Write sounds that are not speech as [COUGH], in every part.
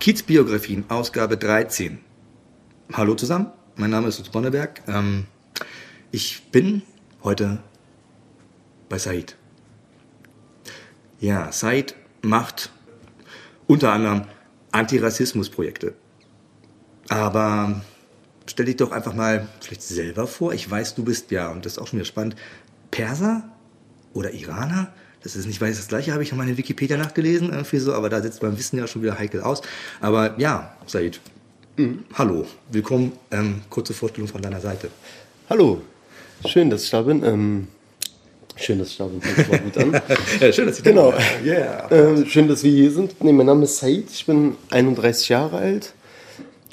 Kiezbiografien, Ausgabe 13. Hallo zusammen, mein Name ist Lutz Bonneberg. Ähm, ich bin heute bei Said. Ja, Said macht unter anderem Antirassismusprojekte. Aber stell dich doch einfach mal vielleicht selber vor. Ich weiß, du bist ja, und das ist auch schon wieder spannend, Perser oder Iraner? Das ist nicht weiß das gleiche, habe ich nochmal in Wikipedia nachgelesen, irgendwie so, aber da setzt beim Wissen ja schon wieder heikel aus. Aber ja, Said, mhm. hallo, willkommen, ähm, kurze Vorstellung von deiner Seite. Hallo, schön, dass ich da bin. Ähm, schön, dass ich da bin, fängt mal gut an. [LAUGHS] ja, schön, dass ich genau. da bin. Yeah. Ähm, schön, dass wir hier sind. Nee, mein Name ist Said, ich bin 31 Jahre alt.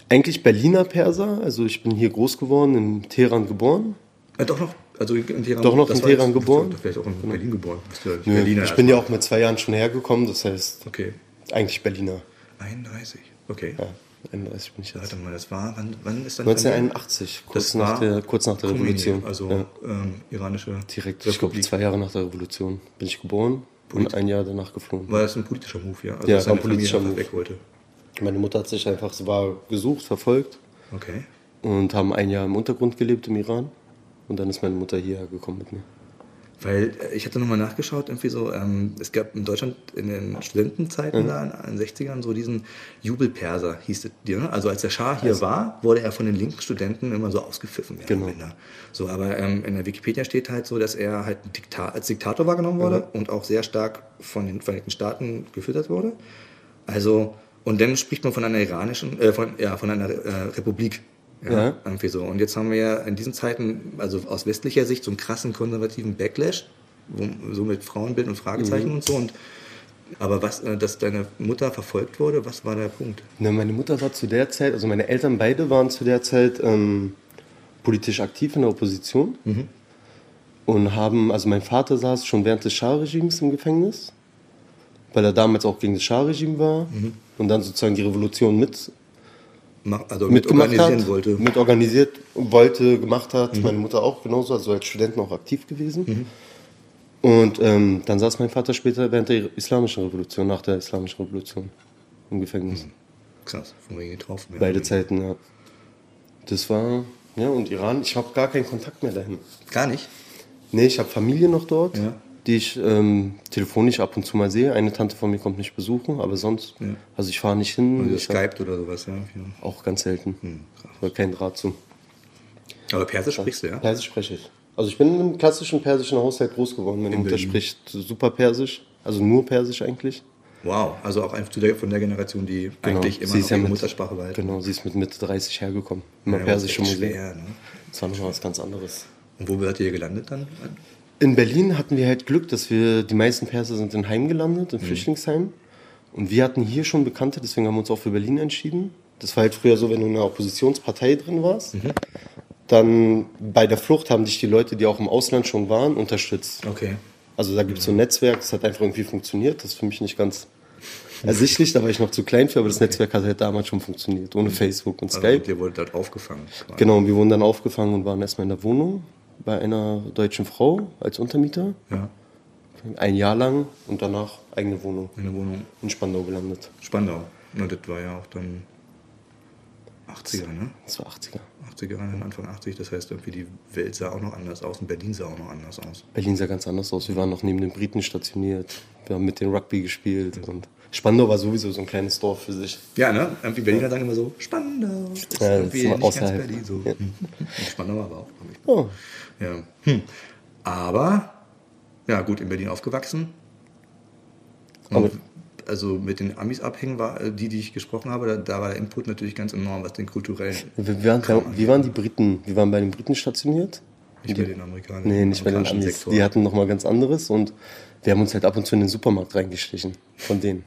Eigentlich Berliner Perser, also ich bin hier groß geworden, in Teheran geboren. Ja, doch noch also in Teheran, Doch noch in Teheran geboren? Vielleicht auch in genau. Berlin geboren. Ja Nö, Berliner ich bin ja auch mit zwei Jahren schon hergekommen, das heißt okay. eigentlich Berliner. 31, okay. Ja, 31 bin ich jetzt. Warte mal, das war, wann, wann ist dann 1981, kurz, nach der, kurz nach der Revolution. Also ja. ähm, iranische Direkt, Republik. ich glaube zwei Jahre nach der Revolution bin ich geboren Polit und ein Jahr danach geflogen. War das ein politischer Move, ja? Also ja, war ein politischer Move. Weg wollte. Meine Mutter hat sich einfach, sie war gesucht, verfolgt. Okay. Und haben ein Jahr im Untergrund gelebt im Iran. Und dann ist meine Mutter hierher gekommen mit mir. Weil äh, ich hatte nochmal nachgeschaut, irgendwie so, ähm, es gab in Deutschland in den Studentenzeiten mhm. da, in den 60ern, so diesen Jubelperser, hieß es dir. Ne? Also als der Schah hier also. war, wurde er von den linken Studenten immer so ausgepfiffen. Genau. So, aber ähm, in der Wikipedia steht halt so, dass er halt Dikta als Diktator wahrgenommen wurde mhm. und auch sehr stark von den Vereinigten Staaten gefüttert wurde. Also, und dann spricht man von einer iranischen, äh, von, ja, von einer äh, Republik. Ja, ja, irgendwie so. Und jetzt haben wir ja in diesen Zeiten, also aus westlicher Sicht, so einen krassen konservativen Backlash, wo, so mit Frauenbild und Fragezeichen mhm. und so. Und, aber was, äh, dass deine Mutter verfolgt wurde, was war der Punkt? Na, meine Mutter war zu der Zeit, also meine Eltern beide waren zu der Zeit ähm, politisch aktiv in der Opposition. Mhm. Und haben, also mein Vater saß schon während des Schah-Regimes im Gefängnis, weil er damals auch gegen das Schah-Regime war mhm. und dann sozusagen die Revolution mit also mit organisieren hat, wollte. Mit organisiert wollte, gemacht hat. Mhm. Meine Mutter auch genauso, also als Student auch aktiv gewesen. Mhm. Und ähm, dann saß mein Vater später während der Islamischen Revolution, nach der Islamischen Revolution im Gefängnis. Mhm. Krass, von wegen getroffen. Ja. Beide Zeiten, ja. Das war, ja, und Iran, ich habe gar keinen Kontakt mehr dahin. Gar nicht? Nee, ich habe Familie noch dort. Ja die ich ähm, telefonisch ab und zu mal sehe. Eine Tante von mir kommt nicht besuchen, aber sonst, ja. also ich fahre nicht hin. Also Skype oder sowas, ja. Auch ganz selten. Hm, krass. kein Draht zu. Aber Persisch sprichst du, ja? Persisch spreche ich. Also ich bin in einem klassischen persischen Haushalt groß geworden. Meine Mutter spricht super Persisch, also nur Persisch eigentlich. Wow, also auch einfach von der Generation, die genau. eigentlich immer sie noch ja ihre Muttersprache war. Genau, sie ist mit Mitte 30 hergekommen. Immer ja, persische Musik. Schwer, ne? Das war nochmal was ganz anderes. Und wo seid ihr gelandet dann? In Berlin hatten wir halt Glück, dass wir, die meisten Perser sind in Heim gelandet, in mhm. Flüchtlingsheim. Und wir hatten hier schon Bekannte, deswegen haben wir uns auch für Berlin entschieden. Das war halt früher so, wenn du in einer Oppositionspartei drin warst, mhm. dann bei der Flucht haben dich die Leute, die auch im Ausland schon waren, unterstützt. Okay. Also da gibt es so ein Netzwerk, das hat einfach irgendwie funktioniert. Das ist für mich nicht ganz ersichtlich, da war ich noch zu klein für, aber das okay. Netzwerk hat halt damals schon funktioniert, ohne mhm. Facebook und Skype. Also und ihr wurdet dort aufgefangen. Genau, und wir wurden dann aufgefangen und waren erstmal in der Wohnung bei einer deutschen Frau als Untermieter. Ja. Ein Jahr lang und danach eigene Wohnung. Eine Wohnung. In Spandau gelandet. Spandau. Na, das war ja auch dann 80er, ne? Das war 80er. 80er, Anfang 80, das heißt irgendwie die Welt sah auch noch anders aus und Berlin sah auch noch anders aus. Berlin sah ganz anders aus. Wir waren noch neben den Briten stationiert. Wir haben mit den Rugby gespielt und Spandau war sowieso so ein kleines Dorf für sich. Ja, ne? Irgendwie Berliner sagen immer so, Spandau. Ist ja, das ist außerhalb. Berlin, so. Ja. Spandau aber auch. Oh. Ja. Hm. Aber, ja gut, in Berlin aufgewachsen. Und also mit den Amis abhängen war, äh, die, die ich gesprochen habe, da, da war der Input natürlich ganz enorm, was den kulturellen. Wir waren, wie waren die Briten? Wir waren bei den Briten stationiert. Nicht die, bei den Amerikanern. Nee, nicht bei den Amis. Sektor. Die hatten nochmal ganz anderes und wir haben uns halt ab und zu in den Supermarkt reingeschlichen von denen.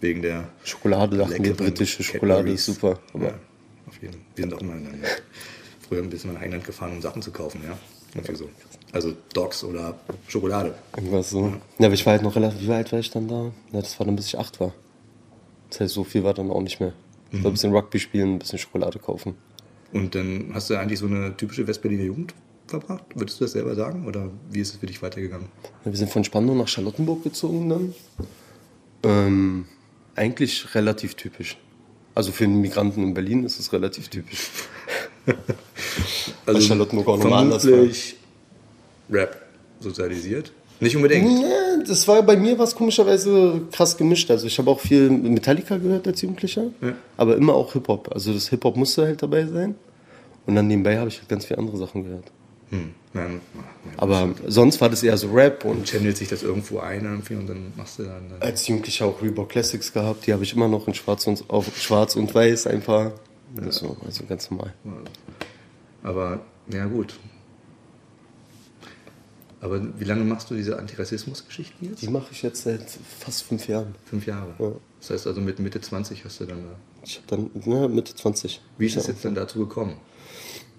Wegen der Schokolade dachten wir, britische Schokolade ist super. Aber ja, auf jeden Fall. Wir sind auch mal in, früher ein bisschen in England gefahren, um Sachen zu kaufen, ja. Irgendwie so. Also Dogs oder Schokolade. Irgendwas so. Ja. ja, aber ich war halt noch relativ, wie alt war ich dann da? Ja, das war dann bis ich acht war. Das heißt, so viel war dann auch nicht mehr. Mhm. ein bisschen Rugby spielen, ein bisschen Schokolade kaufen. Und dann hast du eigentlich so eine typische Westberliner Jugend verbracht? Würdest du das selber sagen? Oder wie ist es für dich weitergegangen? Ja, wir sind von Spandau nach Charlottenburg gezogen dann. Ähm, Eigentlich relativ typisch. Also für einen Migranten in Berlin ist es relativ typisch. [LAUGHS] Also Charlottenburg auch nochmal anders Rap sozialisiert. Nicht unbedingt. Nee, das war bei mir was komischerweise krass gemischt. Also ich habe auch viel Metallica gehört als Jugendlicher, Ja. aber immer auch Hip-Hop. Also das Hip-Hop musste halt dabei sein. Und dann nebenbei habe ich halt ganz viele andere Sachen gehört. Hm. Dann, Aber sonst war das eher so Rap und channelt sich das irgendwo ein irgendwie und dann machst du dann. dann als Jugendlicher auch Reebok Classics gehabt. Die habe ich immer noch in Schwarz und, auf Schwarz und Weiß ein paar. So, also ganz normal. aber ja gut. Aber wie lange machst du diese Antirassismus-Geschichten jetzt? Die mache ich jetzt seit fast fünf Jahren. Fünf Jahre. Ja. Das heißt also mit Mitte 20 hast du dann da. Ich habe dann ne, Mitte 20. Wie ist es jetzt dann dazu gekommen?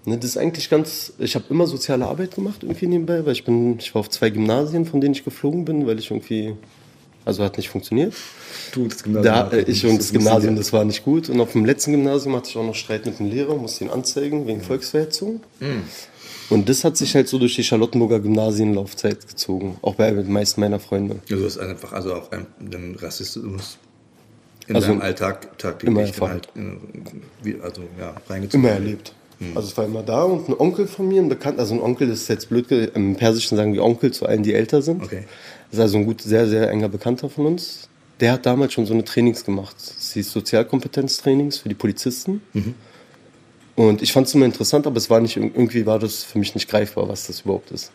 Ne, das ist eigentlich ganz. Ich habe immer soziale Arbeit gemacht irgendwie nebenbei, weil ich bin, ich war auf zwei Gymnasien, von denen ich geflogen bin, weil ich irgendwie, also hat nicht funktioniert. Du, das Da, äh, ich und das Gymnasium, das war nicht gut. Und auf dem letzten Gymnasium hatte ich auch noch Streit mit dem Lehrer, musste ihn anzeigen wegen Volksverhetzung. Und das hat sich halt so durch die Charlottenburger Gymnasienlaufzeit gezogen, auch bei den meisten meiner Freunde. Also du hast einfach also auch einen, einen Rassismus in Also deinem Alltag immer tagtäglich erfahren. halt, äh, also ja, reingezogen. Immer erlebt. Also es war immer da und ein Onkel von mir, ein Bekannt, also ein Onkel ist jetzt blöd, im Persischen sagen wir Onkel zu allen, die älter sind. Okay. Das ist also ein gut, sehr, sehr enger Bekannter von uns. Der hat damals schon so eine Trainings gemacht. Das hieß Sozialkompetenztrainings für die Polizisten. Und ich fand es immer interessant, aber es war nicht, irgendwie war das für mich nicht greifbar, was das überhaupt ist.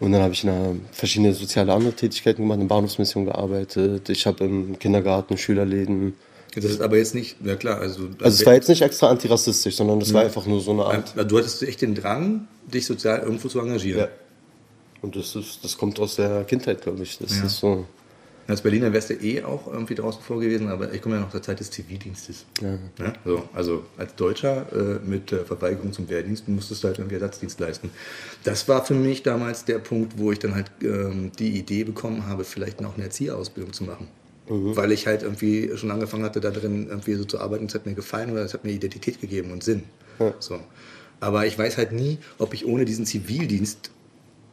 Und dann habe ich in einer, verschiedene soziale andere Tätigkeiten gemacht, in Bahnhofsmission gearbeitet. Ich habe im Kindergarten, Schülerläden. Das ist aber jetzt nicht, ja klar, also, Also es war jetzt nicht extra antirassistisch, sondern das war einfach nur so eine Art. du hattest echt den Drang, dich sozial irgendwo zu engagieren. Ja. Und das, ist, das kommt aus der Kindheit, glaube ich. Das Ja. ist so. Als Berliner wärst du eh auch irgendwie draußen vor gewesen, aber ich komme ja noch der Zeit des Zivildienstes. Ja. Ja, so, also als Deutscher äh, mit äh, Verweigerung zum Wehrdienst musstest du halt irgendwie Ersatzdienst leisten. Das war für mich damals der Punkt, wo ich dann halt ähm, die Idee bekommen habe, vielleicht noch eine Erzieherausbildung zu machen. Weil ich halt irgendwie schon angefangen hatte, da drin irgendwie so zu arbeiten. Es hat mir gefallen oder es hat mir Identität gegeben und Sinn. So. Aber ich weiß halt nie, ob ich ohne diesen Zivildienst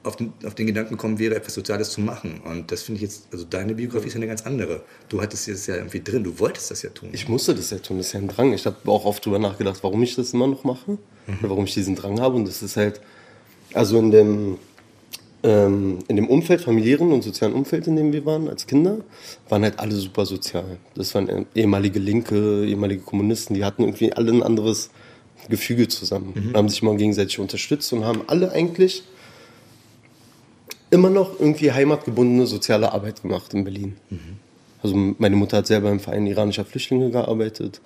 auf den, auf den Gedanken kommen wäre, etwas Soziales zu machen. Und das finde ich jetzt, also deine Biografie ist ja eine ganz andere. Du hattest jetzt ja irgendwie drin, du wolltest das ja tun. Ich musste das ja tun, das ist ja ein Drang. Ich habe auch oft drüber nachgedacht, warum ich das immer noch mache. Oder warum ich diesen Drang habe. Und das ist halt, also in dem, ähm, in dem Umfeld, familiären und sozialen Umfeld, in dem wir waren als Kinder, waren halt alle super sozial. Das waren ehemalige Linke, ehemalige Kommunisten, die hatten irgendwie alle ein anderes Gefüge zusammen. Und haben sich immer gegenseitig unterstützt und haben alle eigentlich immer noch irgendwie heimatgebundene soziale Arbeit gemacht in Berlin. Also meine Mutter hat selber im Verein iranischer Flüchtlinge gearbeitet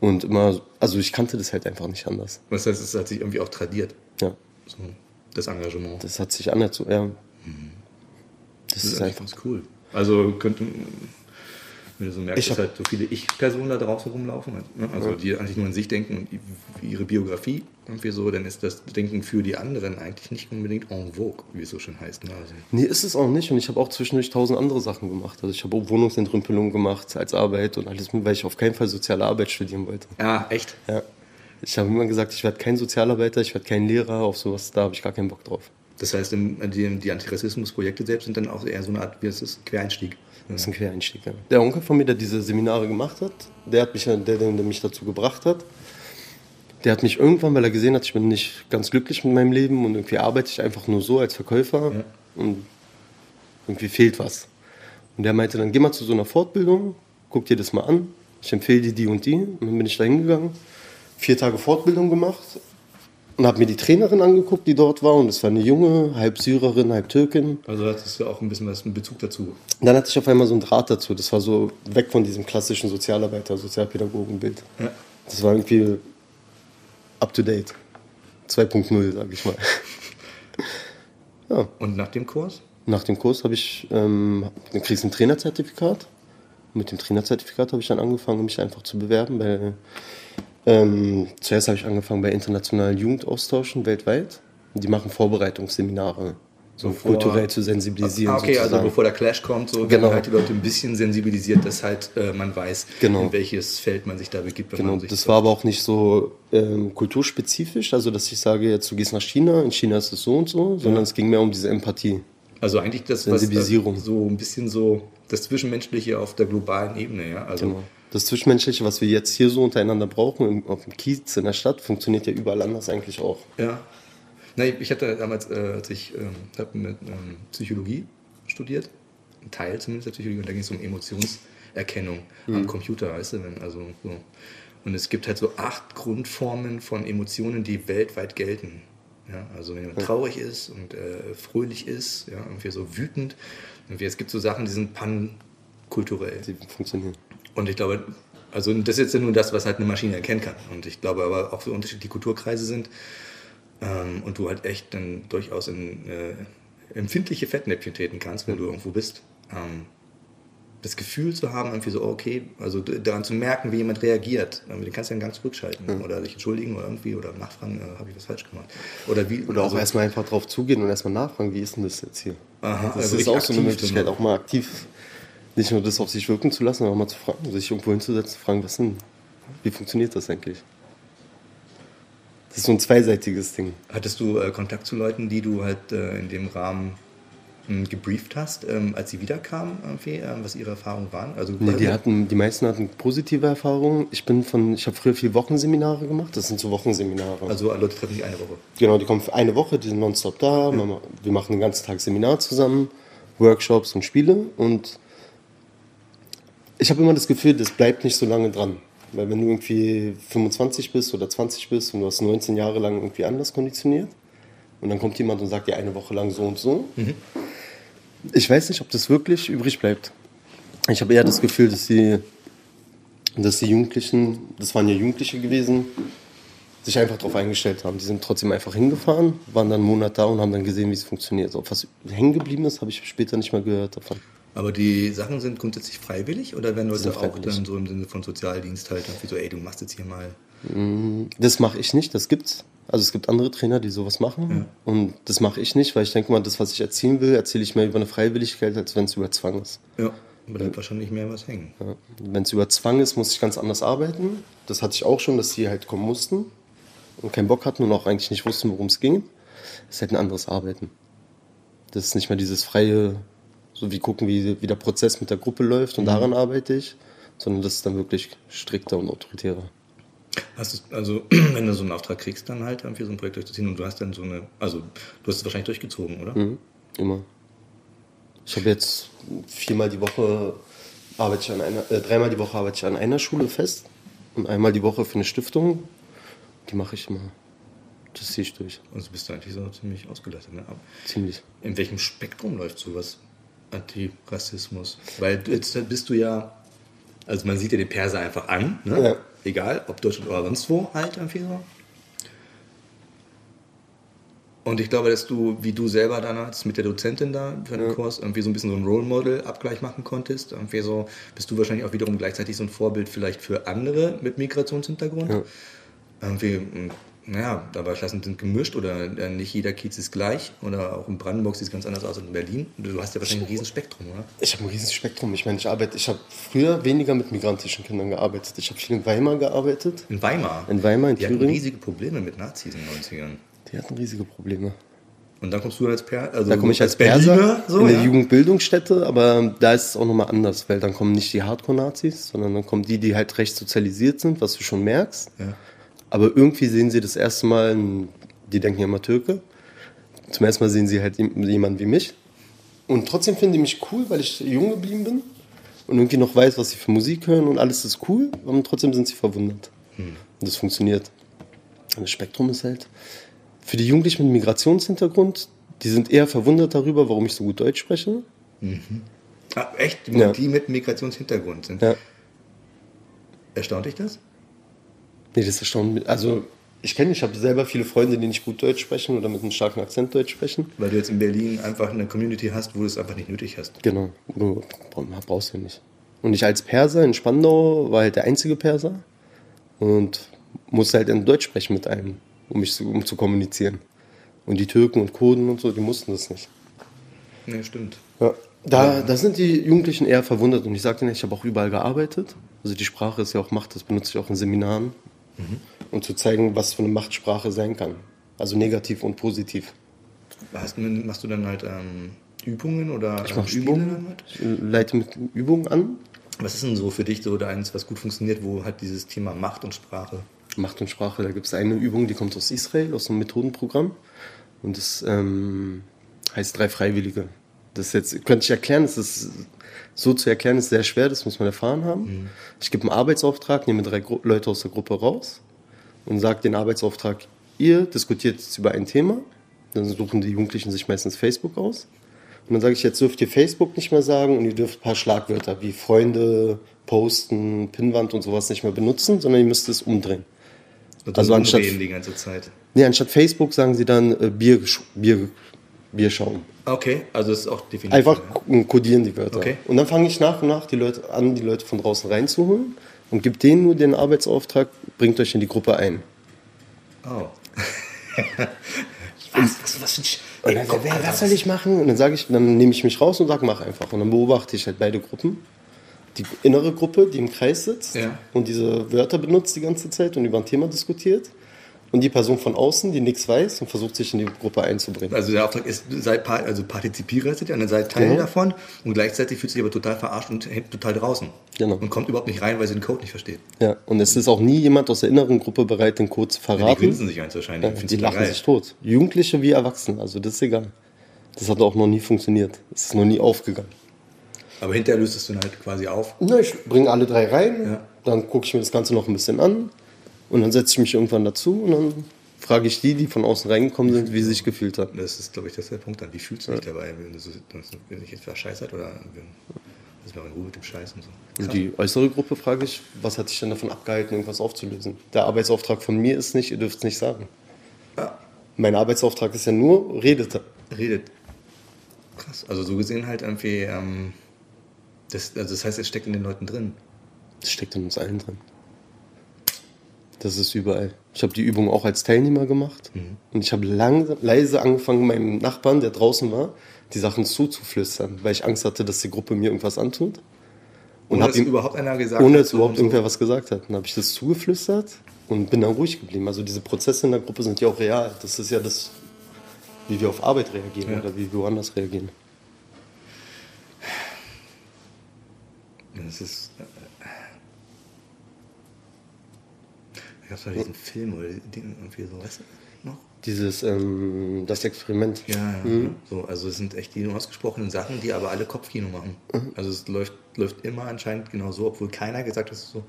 und immer, also ich kannte das halt einfach nicht anders. Das heißt, es hat sich irgendwie auch tradiert, Ja, so, das Engagement. das hat sich anerzogen. Ja. Das ist eigentlich einfach. ganz cool. Also könnte, wenn du so merkst, Ich dass halt so viele Ich-Personen da draußen rumlaufen, ne? also die eigentlich nur an sich denken und ihre Biografie irgendwie so, dann ist das Denken für die anderen eigentlich nicht unbedingt en vogue, wie es so schön heißt. Ne? Also, Nee, ist es auch nicht. Und ich habe auch zwischendurch tausend andere Sachen gemacht. Also ich habe auch Wohnungsentrümpelung gemacht als Arbeit und alles, weil ich auf keinen Fall soziale Arbeit studieren wollte. ja, echt? Ja. Ich habe immer gesagt, ich werde kein Sozialarbeiter, ich werde kein Lehrer, auf sowas, da habe ich gar keinen Bock drauf. Das heißt, die, die Antirassismus-Projekte selbst sind dann auch eher so eine Art, wie es ist, Quereinstieg. Das ist ein Quereinstieg. Ja. Der Onkel von mir, der diese Seminare gemacht hat, der hat mich, der, der mich dazu gebracht hat, der hat mich irgendwann, weil er gesehen hat, ich bin nicht ganz glücklich mit meinem Leben und irgendwie arbeite ich einfach nur so als Verkäufer Ja. und irgendwie fehlt was. Und der meinte dann, geh mal zu so einer Fortbildung, guck dir das mal an, ich empfehle dir die und die. Und dann bin ich da hingegangen, vier Tage Fortbildung gemacht und habe mir die Trainerin angeguckt, die dort war. Und es war eine junge, halb Syrerin, halb Türkin. Also hattest du auch ein bisschen was, einen Bezug dazu. Dann hatte ich auf einmal so einen Draht dazu. Das war so weg von diesem klassischen Sozialarbeiter, Sozialpädagogenbild. Ja. Das war irgendwie up to date. 2.0, sag ich mal. [LAUGHS] ja. Und nach dem Kurs? Nach dem Kurs habe ich, ähm, dann kriegst du ein Trainerzertifikat. Mit dem Trainerzertifikat habe ich dann angefangen, mich einfach zu bewerben. Bei, ähm, zuerst habe ich angefangen bei internationalen Jugendaustauschen weltweit. Die machen Vorbereitungsseminare, so Bevor- kulturell zu sensibilisieren. Ah, okay, also sozusagen. bevor der Clash kommt, so Genau. genau. halt die Leute ein bisschen sensibilisiert, dass halt äh, man weiß, Genau. in welches Feld man sich da begibt. Wenn Genau, man sich das so- war aber auch nicht so ähm, kulturspezifisch, also dass ich sage, jetzt du gehst nach China, in China ist es so und so, sondern es ging mehr um diese Empathie. Also eigentlich das, Sensibilisierung. Was, so ein bisschen so das Zwischenmenschliche auf der globalen Ebene, ja. Also Genau. Das Zwischenmenschliche, was wir jetzt hier so untereinander brauchen, im- auf dem Kiez in der Stadt, funktioniert ja überall anders eigentlich auch. Ja. Nein, ich hatte damals, äh, als ich ähm, hab mit ähm, Psychologie studiert, ein Teil zumindest der Psychologie, und da ging es um Emotionserkennung am Computer, weißt du, wenn, also so. Und es gibt halt so acht Grundformen von Emotionen, die weltweit gelten. Ja, also wenn jemand traurig ist und äh, fröhlich ist, ja, irgendwie so wütend. Irgendwie, es gibt so Sachen, die sind pankulturell. Die funktionieren. Und ich glaube, also das ist jetzt ja nur das, was halt eine Maschine erkennen kann. Und ich glaube aber auch so unterschiedliche Kulturkreise sind ähm, und du halt echt dann durchaus in äh, empfindliche Fettnäpfchen treten kannst, wenn du irgendwo bist. Ähm, das Gefühl zu haben, irgendwie so, okay, also daran zu merken, wie jemand reagiert. Ähm, Den kannst du dann ganz zurückschalten oder sich entschuldigen oder irgendwie oder nachfragen, äh, habe ich was falsch gemacht. Oder wie Oder auch also, erstmal einfach drauf zugehen und erstmal nachfragen, wie ist denn das jetzt hier? Aha, das also ist auch so eine Möglichkeit, dann auch mal aktiv nicht nur das auf sich wirken zu lassen, sondern auch mal zu fragen, sich irgendwo hinzusetzen, zu fragen, was denn, wie funktioniert das eigentlich? Das ist so ein zweiseitiges Ding. Hattest du äh, Kontakt zu Leuten, die du halt äh, in dem Rahmen mh, gebrieft hast, ähm, als sie wiederkamen, ähm, was ihre Erfahrungen waren? Also, Nee, die, hatten, die meisten hatten positive Erfahrungen. Ich bin von, ich habe früher viel Wochenseminare gemacht. Das sind so Wochenseminare. also Leute treffen sich eine Woche. Genau, die kommen für eine Woche, die sind nonstop da. Man- Wir machen den ganzen Tag Seminar zusammen, Workshops und Spiele. Und ich habe immer das Gefühl, das bleibt nicht so lange dran. Weil wenn du irgendwie 25 bist oder 20 bist und du hast 19 Jahre lang irgendwie anders konditioniert und dann kommt jemand und sagt dir eine Woche lang so und so. Ich weiß nicht, ob das wirklich übrig bleibt. Ich habe eher das Gefühl, dass die, dass die Jugendlichen, das waren ja Jugendliche gewesen, sich einfach darauf eingestellt haben. Die sind trotzdem einfach hingefahren, waren dann einen Monat da und haben dann gesehen, wie es funktioniert. Ob was hängen geblieben ist, habe ich später nicht mehr gehört davon. Aber die Sachen sind grundsätzlich freiwillig oder werden Leute auch dann so im Sinne von Sozialdienst halt irgendwie so, ey, du machst jetzt hier mal. Das mache ich nicht, das gibt's. Also es gibt andere Trainer, die sowas machen. Und das mache ich nicht, weil ich denke mal, das, was ich erzielen will, erzähle ich mehr über eine Freiwilligkeit, als wenn es über Zwang ist. Ja. Aber da bleibt wahrscheinlich mehr was hängen. Ja. Wenn es über Zwang ist, muss ich ganz anders arbeiten. Das hatte ich auch schon, dass die halt kommen mussten und keinen Bock hatten und auch eigentlich nicht wussten, worum es ging. Das ist halt ein anderes Arbeiten. Das ist nicht mehr dieses freie, so wie gucken, wie, wie der Prozess mit der Gruppe läuft und daran arbeite ich, sondern das ist dann wirklich strikter und autoritärer. Hast du, also, [CLEARS THROAT] wenn du so einen Auftrag kriegst, dann halt irgendwie so ein Projekt durchzuziehen und du hast dann so eine, also, du hast es wahrscheinlich durchgezogen, oder? Mhm. Immer. Ich habe jetzt viermal die Woche arbeite ich an einer, äh, dreimal die Woche arbeite ich an einer Schule fest und einmal die Woche für eine Stiftung. Die mache ich immer. Das ziehe ich durch. Also bist du eigentlich so ziemlich ausgelastet, ne? Ziemlich. In welchem Spektrum läuft sowas? Antirassismus. Weil jetzt bist du ja, also man sieht ja den Perser einfach an, ne? Ja. egal ob Deutschland oder sonst wo, halt irgendwie so. Und ich glaube, dass du, wie du selber damals mit der Dozentin da für den Kurs, irgendwie so ein bisschen so ein Role Model-Abgleich machen konntest. Irgendwie so, bist du wahrscheinlich auch wiederum gleichzeitig so ein Vorbild vielleicht für andere mit Migrationshintergrund. Ja. Irgendwie, naja, aber Klassen sind gemischt oder äh, nicht jeder Kiez ist gleich. Oder auch in Brandenburg sieht es ganz anders aus als in Berlin. Du hast ja wahrscheinlich ein Riesenspektrum, oder? Ich habe ein riesiges Spektrum. Ich meine, ich arbeite, ich habe früher weniger mit migrantischen Kindern gearbeitet. Ich habe viel in Weimar gearbeitet. In Weimar. In Weimar, in Die hatten Thüringen. riesige Probleme mit Nazis in den 90ern. Die hatten riesige Probleme. Und dann kommst du als Per, also Da komme ich als Berliner, Perser so, in eine ja? Jugendbildungsstätte, aber da ist es auch nochmal anders, weil dann kommen nicht die Hardcore-Nazis, sondern dann kommen die, die halt recht sozialisiert sind, was du schon merkst. Ja. Aber irgendwie sehen sie das erste Mal, die denken ja immer Türke. Zum ersten Mal sehen sie halt jemanden wie mich. Und trotzdem finden die mich cool, weil ich jung geblieben bin und irgendwie noch weiß, was sie für Musik hören und alles ist cool, aber trotzdem sind sie verwundert. Und das funktioniert. Und das Spektrum ist halt für die Jugendlichen mit Migrationshintergrund, die sind eher verwundert darüber, warum ich so gut Deutsch spreche. Ah, echt? Ja. Die mit Migrationshintergrund sind. Ja. Erstaunt dich das? Nee, das erstaunt mich. Also, ich kenne, ich habe selber viele Freunde, die nicht gut Deutsch sprechen oder mit einem starken Akzent Deutsch sprechen. Weil du jetzt in Berlin einfach eine Community hast, wo du es einfach nicht nötig hast. Genau, du brauchst du nicht. Und ich als Perser in Spandau war halt der einzige Perser und musste halt in Deutsch sprechen mit einem, um mich zu, um zu kommunizieren. Und die Türken und Kurden und so, die mussten das nicht. Nee, stimmt. Ja. Da, da sind die Jugendlichen eher verwundert und ich sagte nicht, ich habe auch überall gearbeitet. Also die Sprache ist ja auch Macht, das benutze ich auch in Seminaren, um zu zeigen, was für eine Machtsprache sein kann. Also negativ und positiv. Hast, machst du dann halt ähm, Übungen oder Ich mache Spiele Übungen, damit? ich leite mit Übungen an. Was ist denn so für dich so da eins, was gut funktioniert, wo halt dieses Thema Macht und Sprache? Macht und Sprache, da gibt es eine Übung, die kommt aus Israel, aus einem Methodenprogramm. Und das ähm, heißt drei Freiwillige. Das jetzt könnte ich erklären, das ist so zu erklären, ist sehr schwer, das muss man erfahren haben. Ich gebe einen Arbeitsauftrag, nehme drei Gru Leute aus der Gruppe raus und sage den Arbeitsauftrag, ihr diskutiert jetzt über ein Thema. Dann suchen die Jugendlichen sich meistens Facebook aus. Und dann sage ich, jetzt dürft ihr Facebook nicht mehr sagen und ihr dürft ein paar Schlagwörter wie Freunde, Posten, Pinnwand und sowas nicht mehr benutzen, sondern ihr müsst es umdrehen. Und Also anstatt- die ganze Zeit. Nee, anstatt Facebook sagen sie dann äh, Bier, Bier, Bierschaum. Okay, also es ist auch definitiv. Einfach ja. ko- kodieren die Wörter. Okay. Und dann fange ich nach und nach die Leute an, die Leute von draußen reinzuholen und gebe denen nur den Arbeitsauftrag, bringt euch in die Gruppe ein. Oh. [LAUGHS] was, was, was Sch Und dann, wer, was soll ich machen? Und dann sage ich, dann nehme ich mich raus und sage, mach einfach. Und dann beobachte ich halt beide Gruppen. Die innere Gruppe, die im Kreis sitzt Ja. und diese Wörter benutzt die ganze Zeit und über ein Thema diskutiert. Und die Person von außen, die nichts weiß und versucht sich in die Gruppe einzubringen. Also der Auftrag ist, sei, pa- also partizipiere seid ihr, und dann seid Teil Genau. davon und gleichzeitig fühlt sich aber total verarscht und hängt total draußen. Genau. Und kommt überhaupt nicht rein, weil sie den Code nicht versteht. Ja, und es ist auch nie jemand aus der inneren Gruppe bereit, den Code zu Die verraten. grinsen sich eins wahrscheinlich. Ja, die lachen geil. sich tot. Jugendliche wie Erwachsene, also das ist egal. Das hat auch noch nie funktioniert. Das ist noch nie aufgegangen. Aber hinterher löst es dann halt quasi auf. Na, ich bringe alle drei rein, Ja. dann gucke ich mir das Ganze noch ein bisschen an und dann setze ich mich irgendwann dazu und dann frage ich die, die von außen reingekommen sind, wie sie sich gefühlt haben. Das ist, glaube ich, das ist der Punkt dann. Wie fühlst du dich dabei, wenn du so, wenn dich jetzt verscheißert oder wenn, lass mal in Ruhe mit dem Scheiß und so. Und die äußere Gruppe frage ich, was hat dich denn davon abgehalten, irgendwas aufzulösen? Der Arbeitsauftrag von mir ist nicht, ihr dürft es nicht sagen. Ja, Mein Arbeitsauftrag ist ja nur, redet. redet. Krass. Also so gesehen halt irgendwie, ähm, das, also das heißt, es steckt in den Leuten drin. Das steckt in uns allen drin. Das ist überall. Ich habe die Übung auch als Teilnehmer gemacht. Und ich habe leise angefangen, meinem Nachbarn, der draußen war, die Sachen zuzuflüstern, weil ich Angst hatte, dass die Gruppe mir irgendwas antut. Und Ohne dass ihm, überhaupt einer gesagt ohne dass überhaupt so. irgendwer was gesagt hat. Dann habe ich das zugeflüstert und bin dann ruhig geblieben. Also diese Prozesse in der Gruppe sind ja auch real. Das ist ja das, wie wir auf Arbeit reagieren Ja. oder wie wir woanders reagieren. Das ist. Äh, da gab es mal diesen Film oder den irgendwie so, weißt du, noch? Dieses, ähm, das Experiment. Ja, ja. Mhm. So, also es sind echt die ausgesprochenen Sachen, die aber alle Kopfkino machen. Mhm. Also es läuft, läuft immer anscheinend genau so, obwohl keiner gesagt hat, es ist so.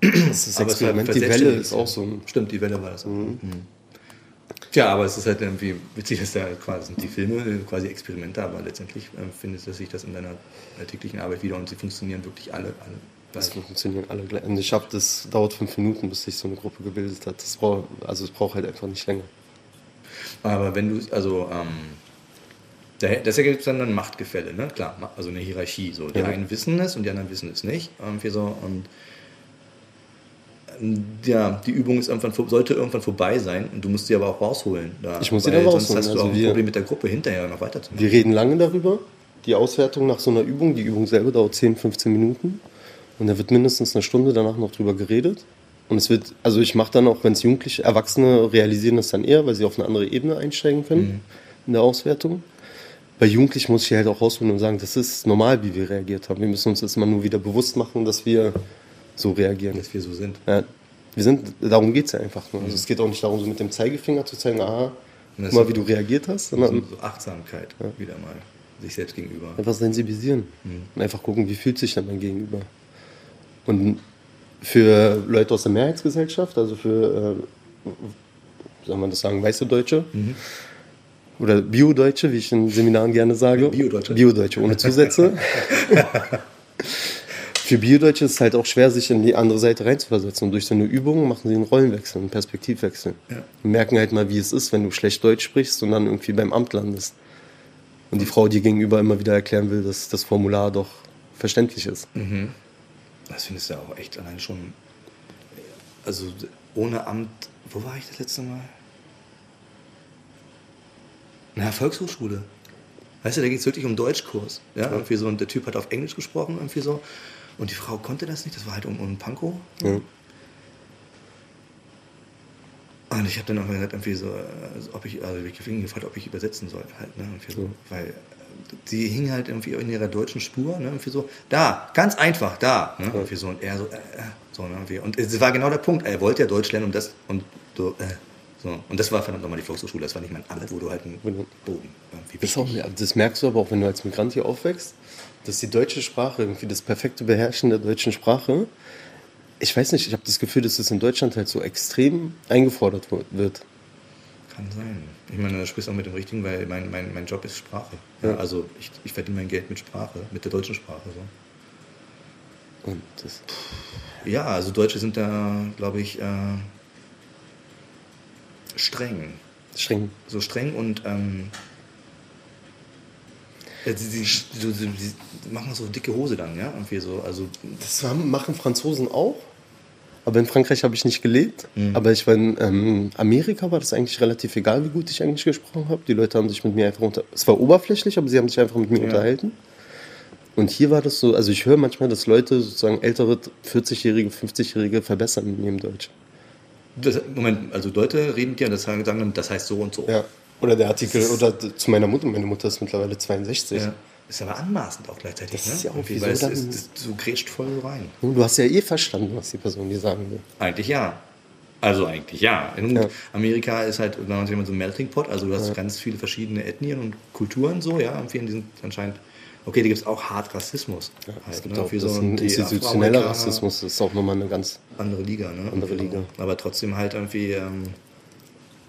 Das ist Aber es Experiment. Die Welle ist auch so Stimmt, die Welle war das auch. Mhm. Tja, aber es ist halt irgendwie witzig, dass da quasi sind die Filme äh, quasi Experimente, aber letztendlich findest du sich das in deiner alltäglichen Arbeit wieder und sie funktionieren wirklich alle. alle Das funktionieren alle gleich. Und ich habe das dauert fünf Minuten, bis sich so eine Gruppe gebildet hat. Das braucht, also es braucht halt einfach nicht länger. Aber wenn du, also, ähm, da- das ergibt dann ein Machtgefälle, ne? Klar, also eine Hierarchie. So. Die Ja. einen wissen es und die anderen wissen es nicht. Irgendwie so. Und ähm, ja, die Übung ist irgendwann, sollte irgendwann vorbei sein und du musst sie aber auch rausholen. Da, Ich muss sie dann Sonst rausholen, hast du also auch ein wir- Problem mit der Gruppe hinterher noch weiterzumachen. Wir reden lange darüber. Die Auswertung nach so einer Übung, die Übung selber dauert 10, 15 Minuten. Und da wird mindestens eine Stunde danach noch drüber geredet. Und es wird, also ich mache dann auch, wenn es Jugendliche, Erwachsene realisieren das dann eher, weil sie auf eine andere Ebene einsteigen können in der Auswertung. Bei Jugendlichen muss ich halt auch rausholen und sagen, das ist normal, wie wir reagiert haben. Wir müssen uns jetzt mal nur wieder bewusst machen, dass wir so reagieren. dass wir so sind. Ja, wir sind, darum geht es ja einfach nur. Also es geht auch nicht darum, so mit dem Zeigefinger zu zeigen, aha, guck das mal, wie du reagiert hast, So, sondern so Achtsamkeit wieder mal sich selbst gegenüber. einfach sensibilisieren. Und einfach gucken, wie fühlt sich dann mein Gegenüber. Und für Leute aus der Mehrheitsgesellschaft, also für, äh, wie soll man das sagen, weiße Deutsche, oder Bio-Deutsche, wie ich in Seminaren gerne sage. Bio-Deutsche. Bio-Deutsche, ohne Zusätze. [LAUGHS] Für Biodeutsche ist es halt auch schwer, sich in die andere Seite reinzuversetzen. Und durch so eine Übung machen sie einen Rollenwechsel, einen Perspektivwechsel. Ja. Und merken halt mal, wie es ist, wenn du schlecht Deutsch sprichst und dann irgendwie beim Amt landest. Und die Frau dir gegenüber immer wieder erklären will, dass das Formular doch verständlich ist. Das findest du ja auch echt allein schon. Also ohne Amt. Wo war ich das letzte Mal? Na, Volkshochschule. Weißt du, da geht es wirklich um Deutschkurs. Ja, irgendwie so. Und der Typ hat auf Englisch gesprochen, irgendwie so. Und die Frau konnte das nicht, das war halt um, um Pankow. Ja. Und ich habe dann auch gesagt, irgendwie so, also ob ich, also ich gefragt, ob ich übersetzen soll halt, ne? So, weil die hing halt irgendwie in ihrer deutschen Spur, ne? Irgendwie so, da, ganz einfach, da, ne? Irgendwie so und er so, äh, äh, so, ne? Irgendwie. Und es war genau der Punkt, er wollte ja Deutsch lernen und das und so, äh, so. Und das war verdammt nochmal die Volkshochschule, das war nicht mein Amt, wo du halt einen Boden irgendwie das, auch, das merkst du aber auch, wenn du als Migrant hier aufwächst, dass die deutsche Sprache, irgendwie das perfekte Beherrschen der deutschen Sprache, ich weiß nicht, ich habe das Gefühl, dass es in Deutschland halt so extrem eingefordert wird. Kann sein. Ich meine, du sprichst auch mit dem Richtigen, weil mein, mein, mein Job ist Sprache. Ja. Also ich, ich verdiene mein Geld mit Sprache, mit der deutschen Sprache. So. Und das. Ja, also Deutsche sind da, glaube ich, äh, streng. Streng. So streng und ähm, Sie, sie, sie, machen so dicke Hose dann, ja? Irgendwie so, also das machen Franzosen auch. Aber in Frankreich habe ich nicht gelebt. Mhm. Aber ich war in ähm, Amerika, war das eigentlich relativ egal, wie gut ich Englisch gesprochen habe. Die Leute haben sich mit mir einfach unter. Es war oberflächlich, aber sie haben sich einfach mit mir ja. unterhalten. Und hier war das so, also ich höre manchmal, dass Leute, sozusagen ältere 40-Jährige, 50-Jährige verbessern in ihrem Deutsch. Das, Moment, also Leute reden dir, das sagen dann, das heißt so und so. Ja. Oder der Artikel, oder zu meiner Mutter, meine Mutter ist mittlerweile 62. Ja. Ist aber anmaßend auch gleichzeitig. Das ne? ist ja auch wie weil so, es, es, so grätscht voll rein. Du hast ja eh verstanden, was die Person dir sagen will. Eigentlich ja. Also eigentlich ja. ja. Amerika ist halt, wenn man so ein Melting Pot, also du hast ja. ganz viele verschiedene Ethnien und Kulturen so, ja. Und vielen sind anscheinend, okay, da gibt es auch hart Rassismus. Ja, halt, es gibt ne? auch das so ein institutioneller Rassismus, das ist auch nochmal eine ganz andere Liga, ne? Andere Liga. Aber trotzdem halt irgendwie. Ähm,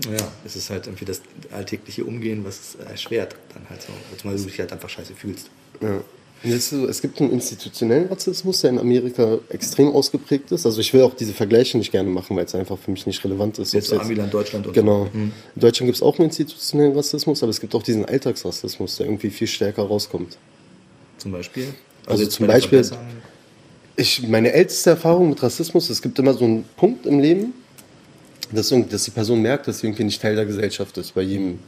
ja, es ist halt irgendwie das alltägliche Umgehen, was es erschwert dann halt so, weil du dich halt einfach scheiße fühlst. Ja. Es gibt einen institutionellen Rassismus, der in Amerika extrem ausgeprägt ist. Also ich will auch diese Vergleiche nicht gerne machen, weil es einfach für mich nicht relevant ist. Jetzt so Amiland, Deutschland und Genau. So. Mhm. In Deutschland gibt es auch einen institutionellen Rassismus, aber es gibt auch diesen Alltagsrassismus, der irgendwie viel stärker rauskommt. Zum Beispiel? Also, also zum Beispiel, ich, meine älteste Erfahrung mit Rassismus, es gibt immer so einen Punkt im Leben, dass, dass die Person merkt, dass sie irgendwie nicht Teil der Gesellschaft ist. Bei jedem,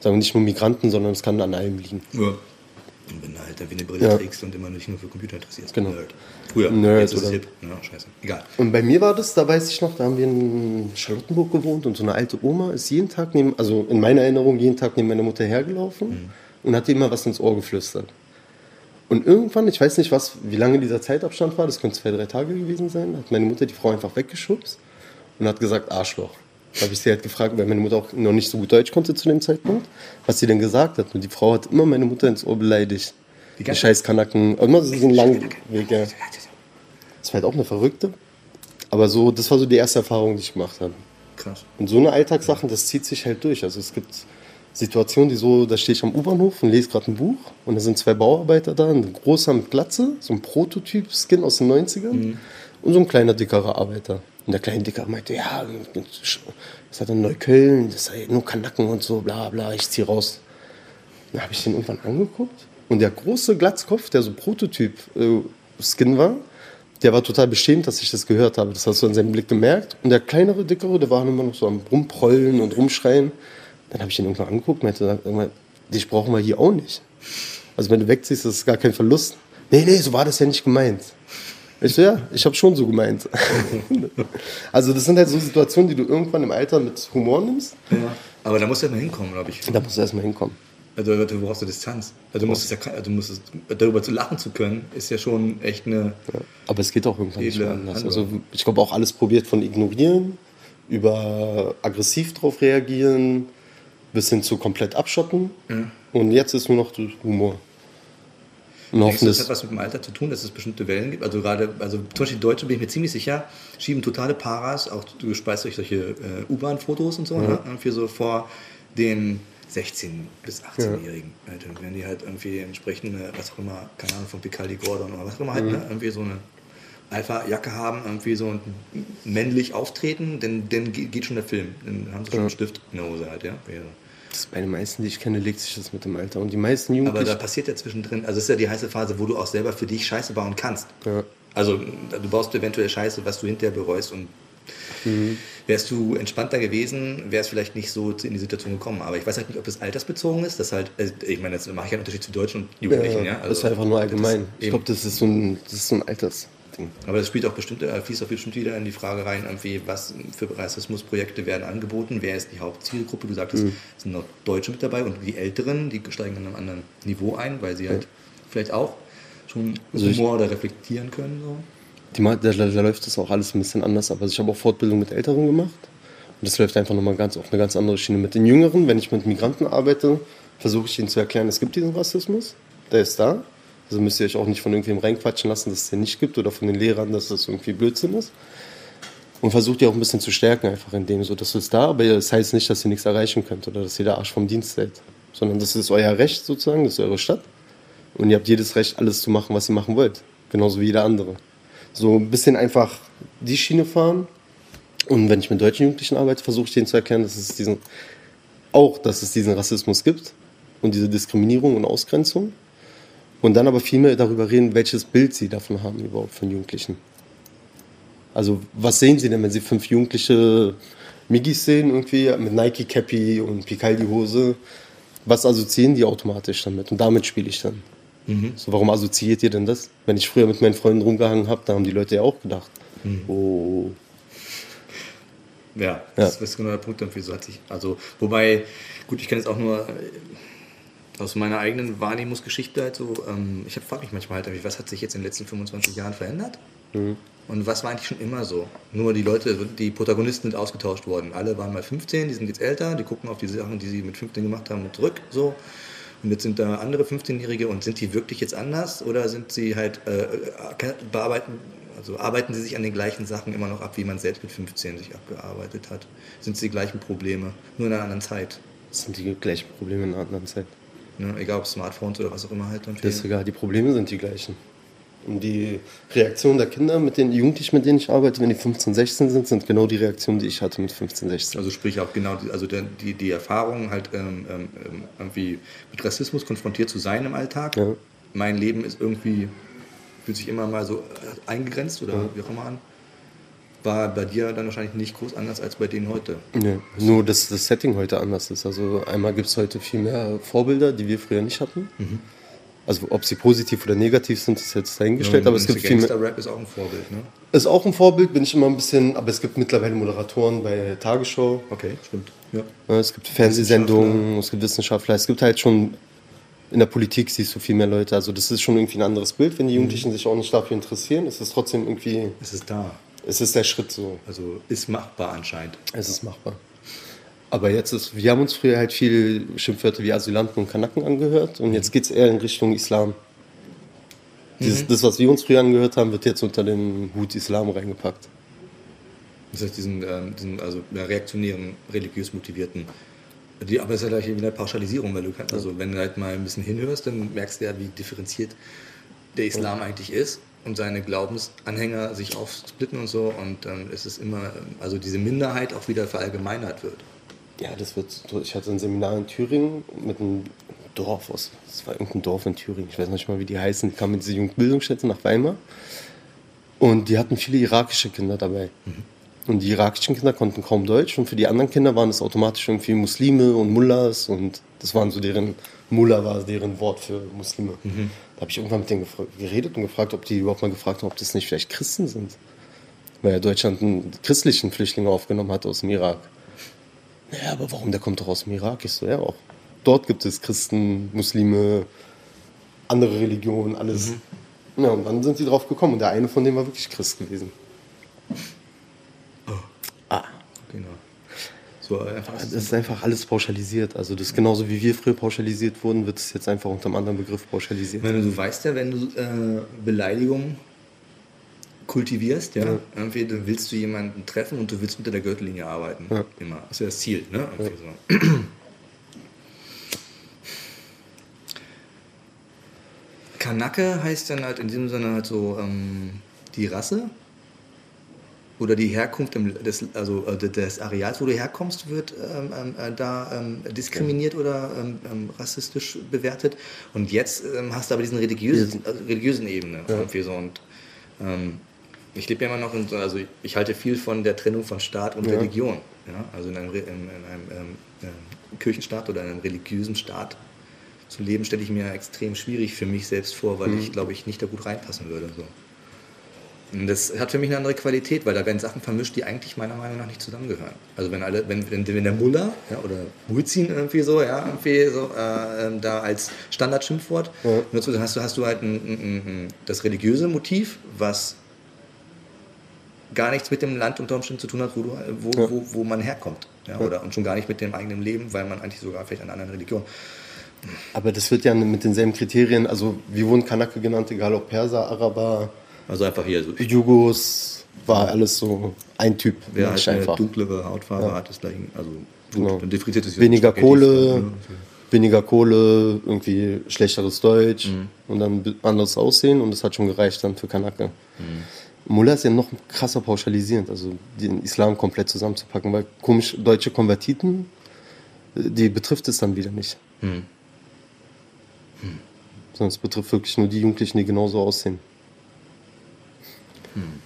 sagen wir nicht nur Migranten, sondern es kann an allem liegen. Ja. Und wenn du halt wie eine Brille ja. trägst und immer nicht nur für Computer interessierst. Genau. Nerd. Früher. Nerd jetzt ist es hip. Ja, scheiße. Egal. Und bei mir war das, da weiß ich noch, da haben wir in Charlottenburg gewohnt und so eine alte Oma ist jeden Tag neben, also in meiner Erinnerung jeden Tag neben meiner Mutter hergelaufen mhm. und hat ihr immer was ins Ohr geflüstert. Und irgendwann, ich weiß nicht, was, wie lange dieser Zeitabstand war, das könnte zwei, drei Tage gewesen sein, hat meine Mutter die Frau einfach weggeschubst und hat gesagt Arschloch. Da habe ich sie halt gefragt, weil meine Mutter auch noch nicht so gut Deutsch konnte zu dem Zeitpunkt, was sie denn gesagt hat. Und die Frau hat immer meine Mutter ins Ohr beleidigt. Die, die scheiß Kanaken. Immer so einen langen Weg, ja. Das war halt auch eine Verrückte. Aber so, das war so die erste Erfahrung, die ich gemacht habe. Krass. Und so eine Alltagssachen, das zieht sich halt durch. Also es gibt Situationen, die so, da stehe ich am U-Bahnhof und lese gerade ein Buch und da sind zwei Bauarbeiter da, ein großer mit Glatze, so ein Prototyp-Skin aus den 90ern mhm. und so ein kleiner, dickerer Arbeiter. Und der kleine Dicker meinte, ja, das hat dann Neukölln, das sei nur Kanacken und so, bla bla, ich zieh raus. Dann habe ich den irgendwann angeguckt und der große Glatzkopf, der so Prototyp-Skin äh, war, der war total beschämt, dass ich das gehört habe. Das hast du an seinem Blick gemerkt. Und der kleinere, dickere, der war immer noch so am Rumprollen und Rumschreien. Dann habe ich ihn irgendwann angeguckt und meinte, dich brauchen wir hier auch nicht. Also wenn du wegziehst, ist das gar kein Verlust. Nee, nee, so war das ja nicht gemeint. Ich ja, ich habe schon so gemeint. [LAUGHS] also das sind halt so Situationen, die du irgendwann im Alter mit Humor nimmst. Ja, aber da musst du erstmal hinkommen, glaube ich. Da musst du erstmal hinkommen. Also du brauchst du Distanz. Also, du musst, ja, du musst darüber zu lachen zu können, ist ja schon echt eine. Ja, aber es geht auch irgendwann nicht mehr anders. Also ich glaube auch alles probiert von ignorieren, über aggressiv drauf reagieren, bis hin zu komplett abschotten. Ja. Und jetzt ist nur noch Humor. Und du, das hat was mit dem Alter zu tun, dass es bestimmte Wellen gibt? Also gerade, also zum Beispiel die Deutschen bin ich mir ziemlich sicher, schieben totale Paras, auch du gespeist durch solche äh, U-Bahn-Fotos und so, mhm. ne? irgendwie so vor den 16- bis 18-Jährigen. Ja. Halt, wenn die halt irgendwie entsprechend, was auch immer, keine Ahnung, von Picaldi Gordon oder was auch immer halt, mhm. halt, ne? irgendwie so eine Alpha-Jacke haben, irgendwie so männlich auftreten, dann, dann geht schon der Film. Dann haben sie schon ja. einen Stift in der Hose halt, ja. Das bei den meisten, die ich kenne, legt sich das mit dem Alter. Und die meisten Jugendlichen. Aber da passiert ja zwischendrin, also es ist ja die heiße Phase, wo du auch selber für dich Scheiße bauen kannst. Ja. Also du baust eventuell Scheiße, was du hinterher bereust und mhm. wärst du entspannter gewesen, wärst vielleicht nicht so in die Situation gekommen. Aber ich weiß halt nicht, ob das altersbezogen ist. Das halt, also ich meine, jetzt mache ich ja einen Unterschied zu Deutschen und Jugendlichen. Ja, ja also, das ist einfach nur allgemein. Ich glaube, das ist so ein, das ist so ein Alters. Ding. Aber das spielt auch bestimmt, äh, fließt auch bestimmt wieder in die Frage rein, irgendwie, was für Rassismusprojekte werden angeboten, wer ist die Hauptzielgruppe? Du sagtest, Mhm. es sind noch Deutsche mit dabei und die Älteren, die steigen an einem anderen Niveau ein, weil sie halt vielleicht auch schon Also ich- Humor oder reflektieren können. So. Die, da, da läuft das auch alles ein bisschen anders ab. Also ich habe auch Fortbildung mit Älteren gemacht. Und das läuft einfach nochmal ganz auf eine ganz andere Schiene. Mit den Jüngeren, wenn ich mit Migranten arbeite, versuche ich ihnen zu erklären, es gibt diesen Rassismus, der ist da. Also müsst ihr euch auch nicht von irgendwem reinquatschen lassen, dass es den nicht gibt oder von den Lehrern, dass das irgendwie Blödsinn ist. Und versucht die auch ein bisschen zu stärken, einfach in dem so, das ist da, aber das heißt nicht, dass ihr nichts erreichen könnt oder dass ihr der Arsch vom Dienst seid. Sondern das ist euer Recht sozusagen, das ist eure Stadt. Und ihr habt jedes Recht, alles zu machen, was ihr machen wollt. Genauso wie jeder andere. So ein bisschen einfach die Schiene fahren. Und wenn ich mit deutschen Jugendlichen arbeite, versuche ich denen zu erklären, dass es diesen, auch, dass es diesen Rassismus gibt und diese Diskriminierung und Ausgrenzung. Und dann aber viel mehr darüber reden, welches Bild sie davon haben überhaupt von Jugendlichen. Also was sehen sie denn, wenn sie fünf jugendliche Migis sehen, irgendwie mit Nike-Cappy und Picaldi-Hose? Was assoziieren die automatisch damit? Und damit spiele ich dann. So, warum assoziiert ihr denn das? Wenn ich früher mit meinen Freunden rumgehangen habe, da haben die Leute ja auch gedacht. Oh, Ja, das ist genau der Punkt dafür. So hat sich, also, wobei, gut, ich kann jetzt auch nur aus meiner eigenen Wahrnehmungsgeschichte halt so, ähm, ich frage mich manchmal halt, was hat sich jetzt in den letzten 25 Jahren verändert? Und was war eigentlich schon immer so? Nur die Leute, die Protagonisten sind ausgetauscht worden. Alle waren mal 15, die sind jetzt älter, die gucken auf die Sachen, die sie mit 15 gemacht haben, zurück, so. Und jetzt sind da andere 15-Jährige und sind die wirklich jetzt anders oder sind sie halt, äh, äh, bearbeiten, also arbeiten sie sich an den gleichen Sachen immer noch ab, wie man selbst mit 15 sich abgearbeitet hat? Sind es die gleichen Probleme, nur in einer anderen Zeit? das sind die gleichen Probleme in einer anderen Zeit. Ne? Egal ob Smartphones oder was auch immer halt dann Das ist fehlen. egal, die Probleme sind die gleichen. Und die Reaktion der Kinder, mit den Jugendlichen, mit denen ich arbeite, wenn die 15, 16 sind, sind genau die Reaktionen, die ich hatte mit 15, 16. Also sprich auch genau, die, also die, die Erfahrung halt ähm, ähm, ähm, irgendwie mit Rassismus konfrontiert zu sein im Alltag. Ja. Mein Leben ist irgendwie, fühlt sich immer mal so äh, eingegrenzt oder wie auch immer an. War bei dir dann wahrscheinlich nicht groß anders als bei denen heute. Nee, nur dass das Setting heute anders ist. Also einmal gibt es heute viel mehr Vorbilder, die wir früher nicht hatten. Also ob sie positiv oder negativ sind, ist jetzt dahingestellt, aber es gibt viel mehr. Gangster-Rap ist auch ein Vorbild, ne? Ist auch ein Vorbild, bin ich immer ein bisschen, aber es gibt mittlerweile Moderatoren bei Tagesschau. Okay, stimmt. Ja. Ja, Es gibt Fernsehsendungen, es gibt Wissenschaftler, es gibt halt schon in der Politik siehst du viel mehr Leute. Also das ist schon irgendwie ein anderes Bild, wenn die Jugendlichen sich auch nicht dafür interessieren. Es ist trotzdem irgendwie, Es ist da. Es ist der Schritt so. Also ist machbar anscheinend. Es ist machbar. Aber jetzt ist, wir haben uns früher halt viel Schimpfwörter wie Asylanten und Kanaken angehört und jetzt geht es eher in Richtung Islam. Dieses, Das, was wir uns früher angehört haben, wird jetzt unter den Hut Islam reingepackt. Das heißt, diesen, ähm, diesen also reaktionären, religiös motivierten. Die, aber es ist ja gleich wie eine Pauschalisierung, weil du kannst, also wenn du halt mal ein bisschen hinhörst, dann merkst du ja, wie differenziert der Islam eigentlich ist und seine Glaubensanhänger sich aufsplitten und so und dann ist es immer, ähm, also diese Minderheit auch wieder verallgemeinert wird. Ja, das wird. Ich hatte ein Seminar in Thüringen mit einem Dorf aus. Das war irgendein Dorf in Thüringen. Ich weiß nicht mal, wie die heißen. Die kamen mit dieser Jugendbildungsstätte nach Weimar. Und die hatten viele irakische Kinder dabei. Und die irakischen Kinder konnten kaum Deutsch. Und für die anderen Kinder waren es automatisch irgendwie Muslime und Mullahs. Und das waren so deren. Mullah war deren Wort für Muslime. Da habe ich irgendwann mit denen geredet und gefragt, ob die überhaupt mal gefragt haben, ob das nicht vielleicht Christen sind. Weil ja Deutschland einen christlichen Flüchtling aufgenommen hat aus dem Irak. Naja, aber warum? Der kommt doch aus dem Irak. Ich so, ja, auch. Dort gibt es Christen, Muslime, andere Religionen, alles. Ja, und dann sind sie drauf gekommen. Und der eine von denen war wirklich Christ gewesen. Genau. So einfach. Das ist einfach alles pauschalisiert. Also das ist genauso wie wir früher pauschalisiert wurden, wird es jetzt einfach unter einem anderen Begriff pauschalisiert. Meine, du weißt ja, wenn du äh, Beleidigungen kultivierst, ja, irgendwie dann willst du jemanden treffen und du willst unter der Gürtellinie arbeiten. Ja. Immer. Das ist ja das Ziel, ne? Irgendwie so. Kanake heißt dann halt in diesem Sinne halt so ähm, die Rasse oder die Herkunft im, des, also äh, des Areals, wo du herkommst, wird ähm, ähm, äh, da ähm, diskriminiert oder ähm, ähm, rassistisch bewertet. Und jetzt ähm, hast du aber diesen religiösen, also religiösen Ebene irgendwie so. Und ich lebe ja immer noch in so, also ich, halte viel von der Trennung von Staat und Ja. Religion. Ja? Also in einem, in, in einem Kirchenstaat oder einem religiösen Staat zu leben, stelle ich mir extrem schwierig für mich selbst vor, weil ich glaube ich nicht da gut reinpassen würde. So. Und das hat für mich eine andere Qualität, weil da werden Sachen vermischt, die eigentlich meiner Meinung nach nicht zusammengehören. Also wenn alle, wenn, wenn, wenn der Muller ja, oder Muizin irgendwie so, ja, irgendwie so äh, ähm, da als Standardschimpfwort ja. nutzt, dann hast du, hast du halt ein, ein, ein, das religiöse Motiv, was gar nichts mit dem Land unter Umständen zu tun hat, wo, du, wo, ja. wo, wo man herkommt. Ja, Oder, und schon gar nicht mit dem eigenen Leben, weil man eigentlich sogar vielleicht einer anderen Religion. Aber das wird ja mit denselben Kriterien, also wie wurden Kanake genannt, egal ob Perser, Araber, also einfach hier so. Jugos war alles so ein Typ. Wer halt eine dunklere Hautfarbe ja. hat, ist gleich, also gut, genau. dann differenziert es Weniger Kohle, weniger Kohle, irgendwie schlechteres Deutsch mhm. und dann anderes Aussehen und das hat schon gereicht dann für Kanake. Mhm. Mullah ist ja noch krasser pauschalisierend, also den Islam komplett zusammenzupacken, weil komisch deutsche Konvertiten, die betrifft es dann wieder nicht. Mhm. Sondern es betrifft wirklich nur die Jugendlichen, die genauso aussehen. Hm.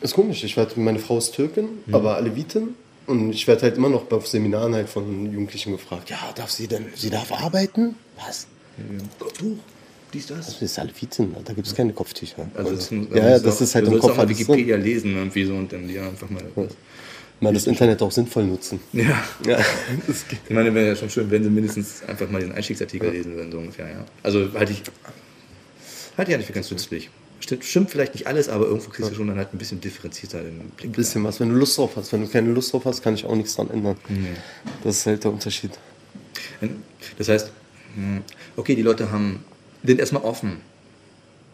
Ist komisch, ich werde, meine Frau ist Türkin, hm. aber Alevitin. Und ich werde halt immer noch bei Seminaren halt von Jugendlichen gefragt, ja, darf sie denn, sie darf arbeiten? Was? Kopftuch? Dies, das? Das ist Alevitin, da gibt es keine Kopftücher. Also das, ist, ja, ja, das ist halt im Kopf. Du Wikipedia lesen irgendwie so und dann die einfach mal... Ja. Mal das Internet auch sinnvoll nutzen. Ja. ja [LAUGHS] ich meine, wäre ja schon schön, wenn sie mindestens einfach mal den Einstiegsartikel ja. lesen würden, so ungefähr, ja. Also halte ich, halte ich eigentlich für ganz nützlich. Stimmt, stimmt vielleicht nicht alles, aber irgendwo kriegst du schon dann halt ein bisschen differenzierter den Blick. Ein bisschen was, wenn du Lust drauf hast. Wenn du keine Lust drauf hast, kann ich auch nichts dran ändern. Mhm. Das ist halt der Unterschied. Das heißt, hm, okay, die Leute haben, sind erstmal offen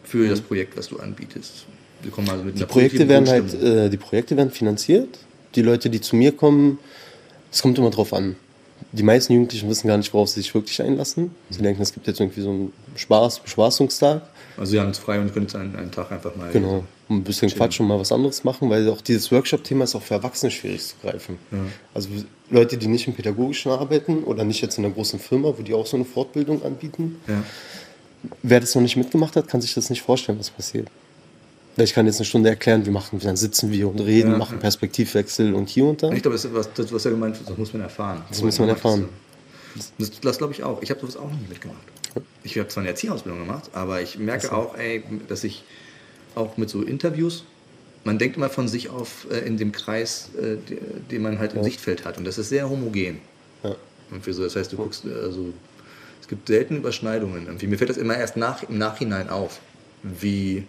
für mhm. das Projekt, was du anbietest. Die, kommen also mit die, Projekte werden halt, äh, die Projekte werden finanziert. Die Leute, die zu mir kommen, es kommt immer drauf an. Die meisten Jugendlichen wissen gar nicht, worauf sie sich wirklich einlassen. Sie mhm. denken, es gibt jetzt irgendwie so einen Spaß, Bespaßungstag. Also Sie haben es frei und können jetzt einen, einen Tag einfach mal. Genau, ein bisschen chillen. quatschen und mal was anderes machen, weil auch dieses Workshop-Thema ist auch für Erwachsene schwierig zu greifen. Ja. Also Leute, die nicht im Pädagogischen arbeiten oder nicht jetzt in einer großen Firma, wo die auch so eine Fortbildung anbieten, ja. wer das noch nicht mitgemacht hat, kann sich das nicht vorstellen, was passiert. Ich kann jetzt eine Stunde erklären, wie machen, dann sitzen wir und reden, ja, machen Perspektivwechsel und hier und da. Ich glaube, das, was, das, was er gemeint hat, das muss man erfahren. Das muss man erfahren. Das, das glaube ich auch. Ich habe sowas auch nie mitgemacht. Ich habe zwar eine Erzieherausbildung gemacht, aber ich merke so. auch, ey, dass ich auch mit so Interviews, man denkt immer von sich auf äh, in dem Kreis, äh, den man halt ja. im Sichtfeld hat. Und das ist sehr homogen. Ja. Und so, das heißt, du guckst, also es gibt selten Überschneidungen. Irgendwie. Mir fällt das immer erst nach, im Nachhinein auf, wie.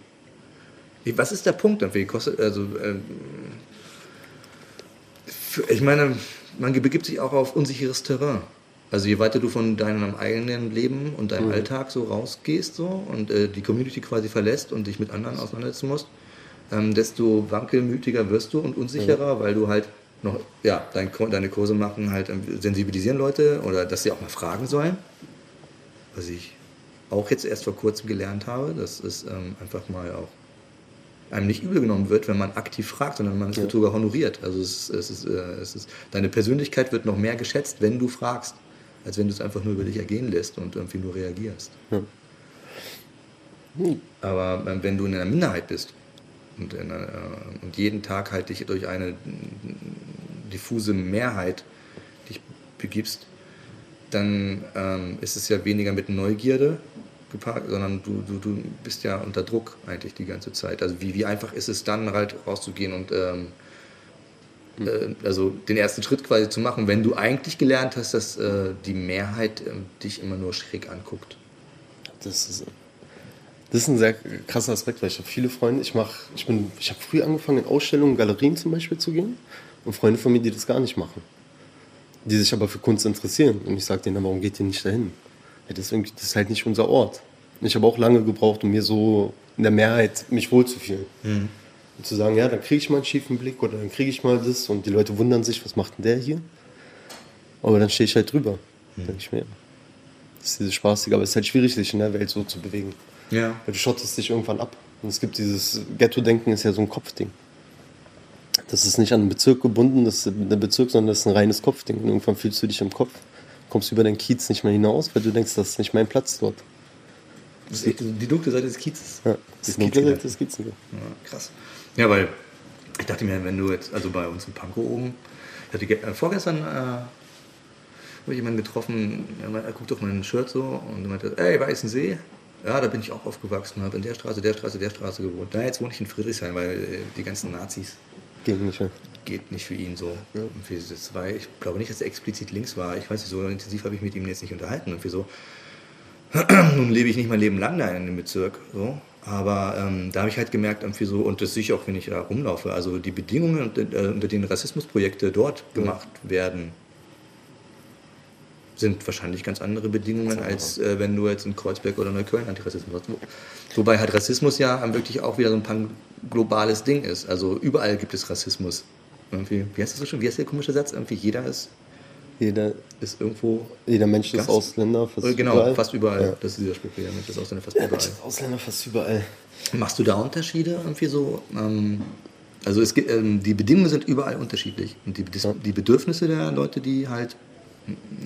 Was ist der Punkt? Irgendwie? Kostet, also, äh, ich meine, man begibt sich auch auf unsicheres Terrain. Also je weiter du von deinem eigenen Leben und deinem mhm. Alltag so rausgehst so und äh, die Community quasi verlässt und dich mit anderen auseinandersetzen musst, ähm, desto wankelmütiger wirst du und unsicherer, mhm. weil du halt noch, ja, dein, deine Kurse machen halt ähm, sensibilisieren Leute oder dass sie auch mal fragen sollen. Was ich auch jetzt erst vor kurzem gelernt habe, dass es ähm, einfach mal auch einem nicht übel genommen wird, wenn man aktiv fragt, sondern man es ja. sogar honoriert. Also es, es ist, äh, es ist, deine Persönlichkeit wird noch mehr geschätzt, wenn du fragst als wenn du es einfach nur über dich ergehen lässt und irgendwie nur reagierst. Ja. Hm. Aber ähm, wenn du in einer Minderheit bist und, einer, äh, und jeden Tag halt dich durch eine diffuse Mehrheit dich begibst, dann ähm, ist es ja weniger mit Neugierde gepaart, sondern du, du, du bist ja unter Druck eigentlich die ganze Zeit. Also wie, wie einfach ist es dann halt rauszugehen und ähm, äh, also den ersten Schritt quasi zu machen, wenn du eigentlich gelernt hast, dass äh, die Mehrheit äh, dich immer nur schräg anguckt. Das ist, das ist ein sehr krasser Aspekt, weil ich habe viele Freunde, ich mache, ich bin, ich habe früh angefangen in Ausstellungen, Galerien zum Beispiel zu gehen und Freunde von mir, die das gar nicht machen, die sich aber für Kunst interessieren und ich sage denen, warum geht ihr nicht dahin? Ja, das, ist das ist halt nicht unser Ort. Ich habe auch lange gebraucht, um mir so in der Mehrheit mich wohlzufühlen. Mhm. Und zu sagen, ja, dann kriege ich mal einen schiefen Blick oder dann kriege ich mal das und die Leute wundern sich, was macht denn der hier? Aber dann stehe ich halt drüber. Mhm. denke ich mir, das ist dieses Spaßige, aber es ist halt schwierig, sich in der Welt so zu bewegen. Ja. Weil du schottest dich irgendwann ab. Und es gibt dieses Ghetto-Denken, ist ja so ein Kopfding. Das ist nicht an einen Bezirk gebunden, das ist ein Bezirk, sondern das ist ein reines Kopfding. Und irgendwann fühlst du dich im Kopf, kommst über deinen Kiez nicht mehr hinaus, weil du denkst, das ist nicht mein Platz dort. Die dunkle Seite des Kiezes. Ja, die dunkle Seite des Kiezes. Ja, krass. Ja, weil ich dachte mir, wenn du jetzt, also bei uns in Pankow oben, ich hatte äh, vorgestern äh, habe ich jemanden getroffen, er guckt auf mein Shirt so und meinte, ey, Weißen See. Ja, da bin ich auch aufgewachsen, habe in der Straße, der Straße, der Straße gewohnt. Da jetzt wohne ich in Friedrichshain, weil äh, die ganzen Nazis Ging nicht mehr. geht nicht für ihn so. Und für das war, ich glaube nicht, dass er explizit links war. Ich weiß nicht, so intensiv habe ich mit ihm jetzt nicht unterhalten. Und wieso? [CLEARS THROAT] Nun lebe ich nicht mein Leben lang da in dem Bezirk. So. Aber ähm, da habe ich halt gemerkt, irgendwie so, und das sehe ich auch, wenn ich da rumlaufe, also die Bedingungen, unter, äh, unter denen Rassismusprojekte dort gemacht werden, sind wahrscheinlich ganz andere Bedingungen, als äh, wenn du jetzt in Kreuzberg oder Neukölln Antirassismus hast. Wo- Wobei halt Rassismus ja wirklich auch wieder so ein globales Ding ist. Also überall gibt es Rassismus. Irgendwie, wie heißt das so schon? Wie heißt der komische Satz? Irgendwie jeder ist, Jeder, ist irgendwo. jeder Mensch ist Ausländer, fast Äh, genau, überall. fast überall. Ja. Das ist dieser Spruch, jeder Mensch ist Ausländer fast überall. Ausländer fast überall. Machst du da Unterschiede irgendwie so? Ähm, also es ähm, die Bedingungen sind überall unterschiedlich. Und die, Bedis- die Bedürfnisse der Leute, die halt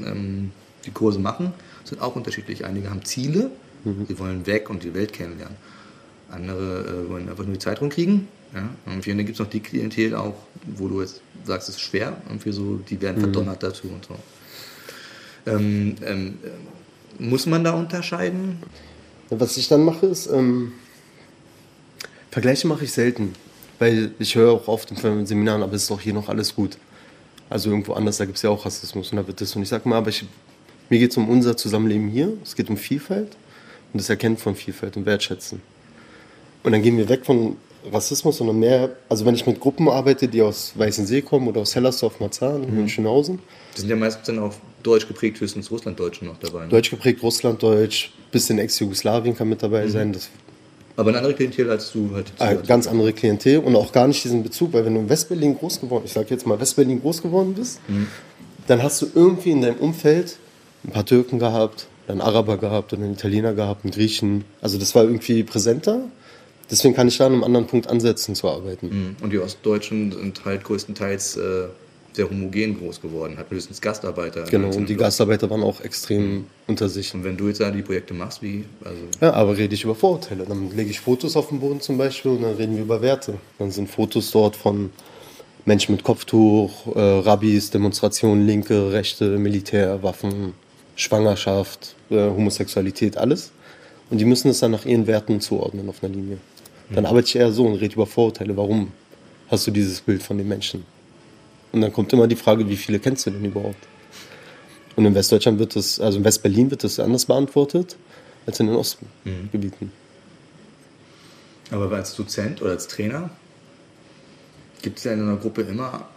ähm, die Kurse machen, sind auch unterschiedlich. Einige haben Ziele, die wollen weg und die Welt kennenlernen. Andere äh, wollen einfach nur die Zeit rumkriegen. Ja? Und dann gibt es noch die Klientel auch, wo du jetzt sagst, es ist schwer. Irgendwie so, die werden verdonnert dazu und so. Ähm, ähm, äh, muss man da unterscheiden? Was ich dann mache, ist, ähm, Vergleiche mache ich selten. Weil ich höre auch oft in Seminaren, aber es ist doch hier noch alles gut. Also irgendwo anders, da gibt es ja auch Rassismus und da wird das. Und ich sage mal, aber ich, mir geht es um unser Zusammenleben hier. Es geht um Vielfalt und das Erkennen von Vielfalt und Wertschätzen. Und dann gehen wir weg von Rassismus, sondern mehr, also wenn ich mit Gruppen arbeite, die aus Weißensee kommen oder aus Hellersdorf, Marzahn, Münchenhausen, Die sind ja meistens dann auch deutsch geprägt, höchstens Russlanddeutsche noch dabei. Ne? Deutsch geprägt, Russlanddeutsch, bisschen Ex-Jugoslawien kann mit dabei sein. Das Aber eine andere Klientel als du halt. hier hast. ganz andere Klientel und auch gar nicht diesen Bezug, weil wenn du in Westberlin groß geworden, ich sag jetzt mal Westberlin groß geworden bist, dann hast du irgendwie in deinem Umfeld ein paar Türken gehabt, einen Araber gehabt oder einen Italiener gehabt, einen Griechen. Also das war irgendwie präsenter. Deswegen kann ich da an einem anderen Punkt ansetzen zu arbeiten. Mhm. Und die Ostdeutschen sind halt größtenteils äh, sehr homogen groß geworden, hatten höchstens Gastarbeiter. Genau, und die Gastarbeiter waren auch extrem unter sich. Und wenn du jetzt da die Projekte machst, wie, also Ja, aber rede ich über Vorurteile. Dann lege ich Fotos auf den Boden zum Beispiel und dann reden wir über Werte. Dann sind Fotos dort von Menschen mit Kopftuch, äh, Rabbis, Demonstrationen, Linke, Rechte, Militär, Waffen, Schwangerschaft, äh, Homosexualität, alles. Und die müssen es dann nach ihren Werten zuordnen auf einer Linie. Dann arbeite ich eher so und rede über Vorurteile. Warum hast du dieses Bild von den Menschen? Und dann kommt immer die Frage, wie viele kennst du denn überhaupt? Und in Westdeutschland wird das, also in Westberlin wird das anders beantwortet als in den Ostgebieten. Aber als Dozent oder als Trainer gibt es ja in einer Gruppe immer,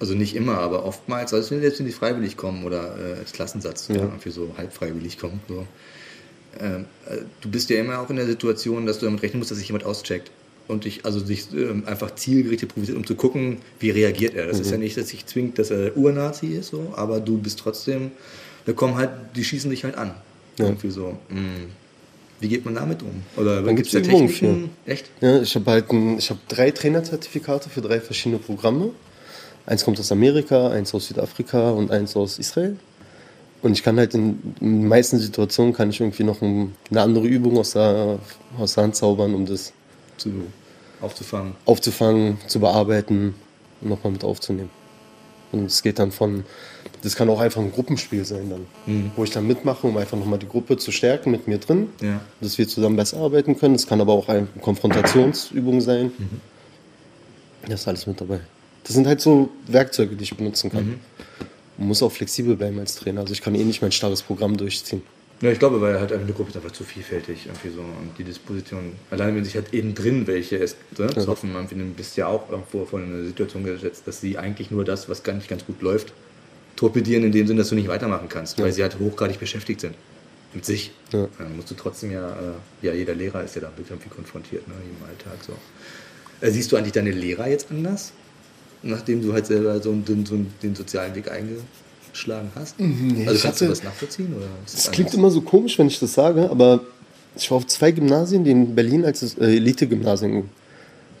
also nicht immer, aber oftmals, also selbst wenn die freiwillig kommen oder äh, als Klassensatz, ja. irgendwie so halb freiwillig kommen, so, äh, du bist ja immer auch in der Situation, dass du damit rechnen musst, dass sich jemand auscheckt und dich also sich ähm, einfach zielgerichtet provoziert, um zu gucken, wie reagiert er. Das ist ja nicht, dass sich zwingt, dass er Urnazi ist, so, aber du bist trotzdem, da kommen halt, die schießen dich halt an. Ja. Irgendwie so. mh. Wie geht man damit um? Oder Dann gibt's gibt's da Übungen Techniken? Echt? Ja, ich habe halt ein, ich habe drei Trainerzertifikate für drei verschiedene Programme. Eins kommt aus Amerika, eins aus Südafrika und eins aus Israel. Und ich kann halt in, in den meisten Situationen kann ich irgendwie noch ein, eine andere Übung aus der, aus der Hand zaubern, um das zu, aufzufangen. aufzufangen, zu bearbeiten und nochmal mit aufzunehmen. Und es geht dann von, das kann auch einfach ein Gruppenspiel sein dann, wo ich dann mitmache, um einfach nochmal die Gruppe zu stärken mit mir drin, Ja. dass wir zusammen besser arbeiten können. Es kann aber auch eine Konfrontationsübung sein. Das ist alles mit dabei. Das sind halt so Werkzeuge, die ich benutzen kann. Man muss auch flexibel bleiben als Trainer. Also ich kann eh nicht mein starres Programm durchziehen. Ja, ich glaube, weil halt eine Gruppe ist einfach zu vielfältig irgendwie so und die Disposition. Allein wenn sich halt innen drin welche ist, ne, zu hoffen, du bist ja auch irgendwo vor eine Situation gesetzt, dass sie eigentlich nur das, was gar nicht ganz gut läuft, torpedieren in dem Sinn, dass du nicht weitermachen kannst, weil sie halt hochgradig beschäftigt sind mit sich. Ja. Dann musst du trotzdem ja, äh, ja, jeder Lehrer ist ja damit irgendwie konfrontiert, ne, im Alltag so. Äh, siehst du eigentlich deine Lehrer jetzt anders, nachdem du halt selber so, den, so den sozialen Weg eingeschlagen hast? also ich kannst du hatte- das nachvollziehen? Oder Das es klingt anders? immer so komisch, wenn ich das sage, aber ich war auf zwei Gymnasien, die in Berlin als äh, Elite-Gymnasien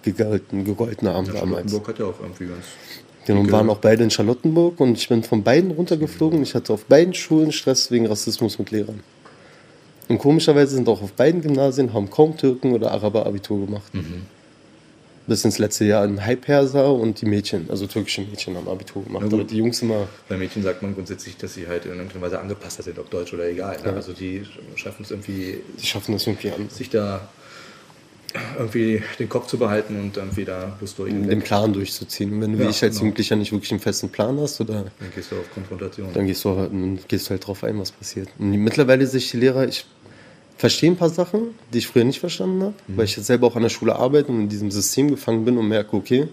gegolten, gegolten haben Ja, damals. Charlottenburg hat ja auch irgendwie ganz. Genau, und waren auch beide in Charlottenburg und ich bin von beiden runtergeflogen. Ich hatte auf beiden Schulen Stress wegen Rassismus mit Lehrern. Und komischerweise sind auch auf beiden Gymnasien haben kaum Türken oder Araber Abitur gemacht. Bis ins letzte Jahr ein High-Perser und die Mädchen, also türkische Mädchen haben Abitur gemacht. Aber die Jungs immer. Bei Mädchen sagt man grundsätzlich, dass sie halt in irgendeiner Weise angepasst sind, ob deutsch oder egal. Ne? Also die schaffen es irgendwie, Die schaffen das irgendwie an. sich da irgendwie den Kopf zu behalten und irgendwie da Lust durch. Den Plan durchzuziehen. Und wenn du Ja, wie ich als genau. Jugendlicher nicht wirklich einen festen Plan hast, oder Dann gehst du auf Konfrontation. dann gehst du halt, dann gehst du halt drauf ein, was passiert. Und mittlerweile sehe ich die Lehrer, ich verstehe ein paar Sachen, die ich früher nicht verstanden habe, weil ich jetzt selber auch an der Schule arbeite und in diesem System gefangen bin und merke, okay,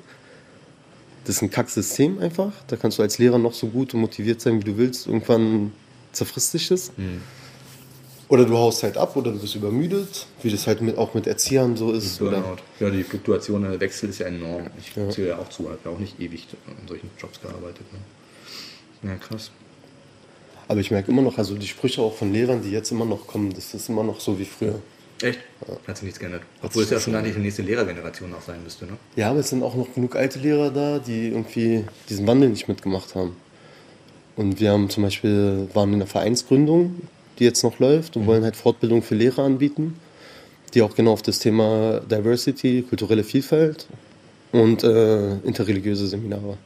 das ist ein Kacksystem einfach. Da kannst du als Lehrer noch so gut und motiviert sein, wie du willst. Irgendwann zerfrisst dich das. Oder du haust halt ab oder du bist übermüdet, wie das halt mit, auch mit Erziehern so ist. Burnout. Ja, die Fluktuation, der Wechsel ist ja enorm. Ich zähle ja auch zu, habe ja auch nicht ewig in solchen Jobs gearbeitet. Ne? Ja, krass. Aber ich merke immer noch, also die Sprüche auch von Lehrern, die jetzt immer noch kommen, das ist immer noch so wie früher. Echt? Hat sich nichts geändert. Obwohl es ja schon eigentlich die nächste Lehrergeneration auch sein müsste, ne? Ja, aber es sind auch noch genug alte Lehrer da, die irgendwie diesen Wandel nicht mitgemacht haben. Und wir haben zum Beispiel, waren in der Vereinsgründung, die jetzt noch läuft und wollen halt Fortbildung für Lehrer anbieten, die auch genau auf das Thema Diversity, kulturelle Vielfalt und äh, interreligiöse Seminare,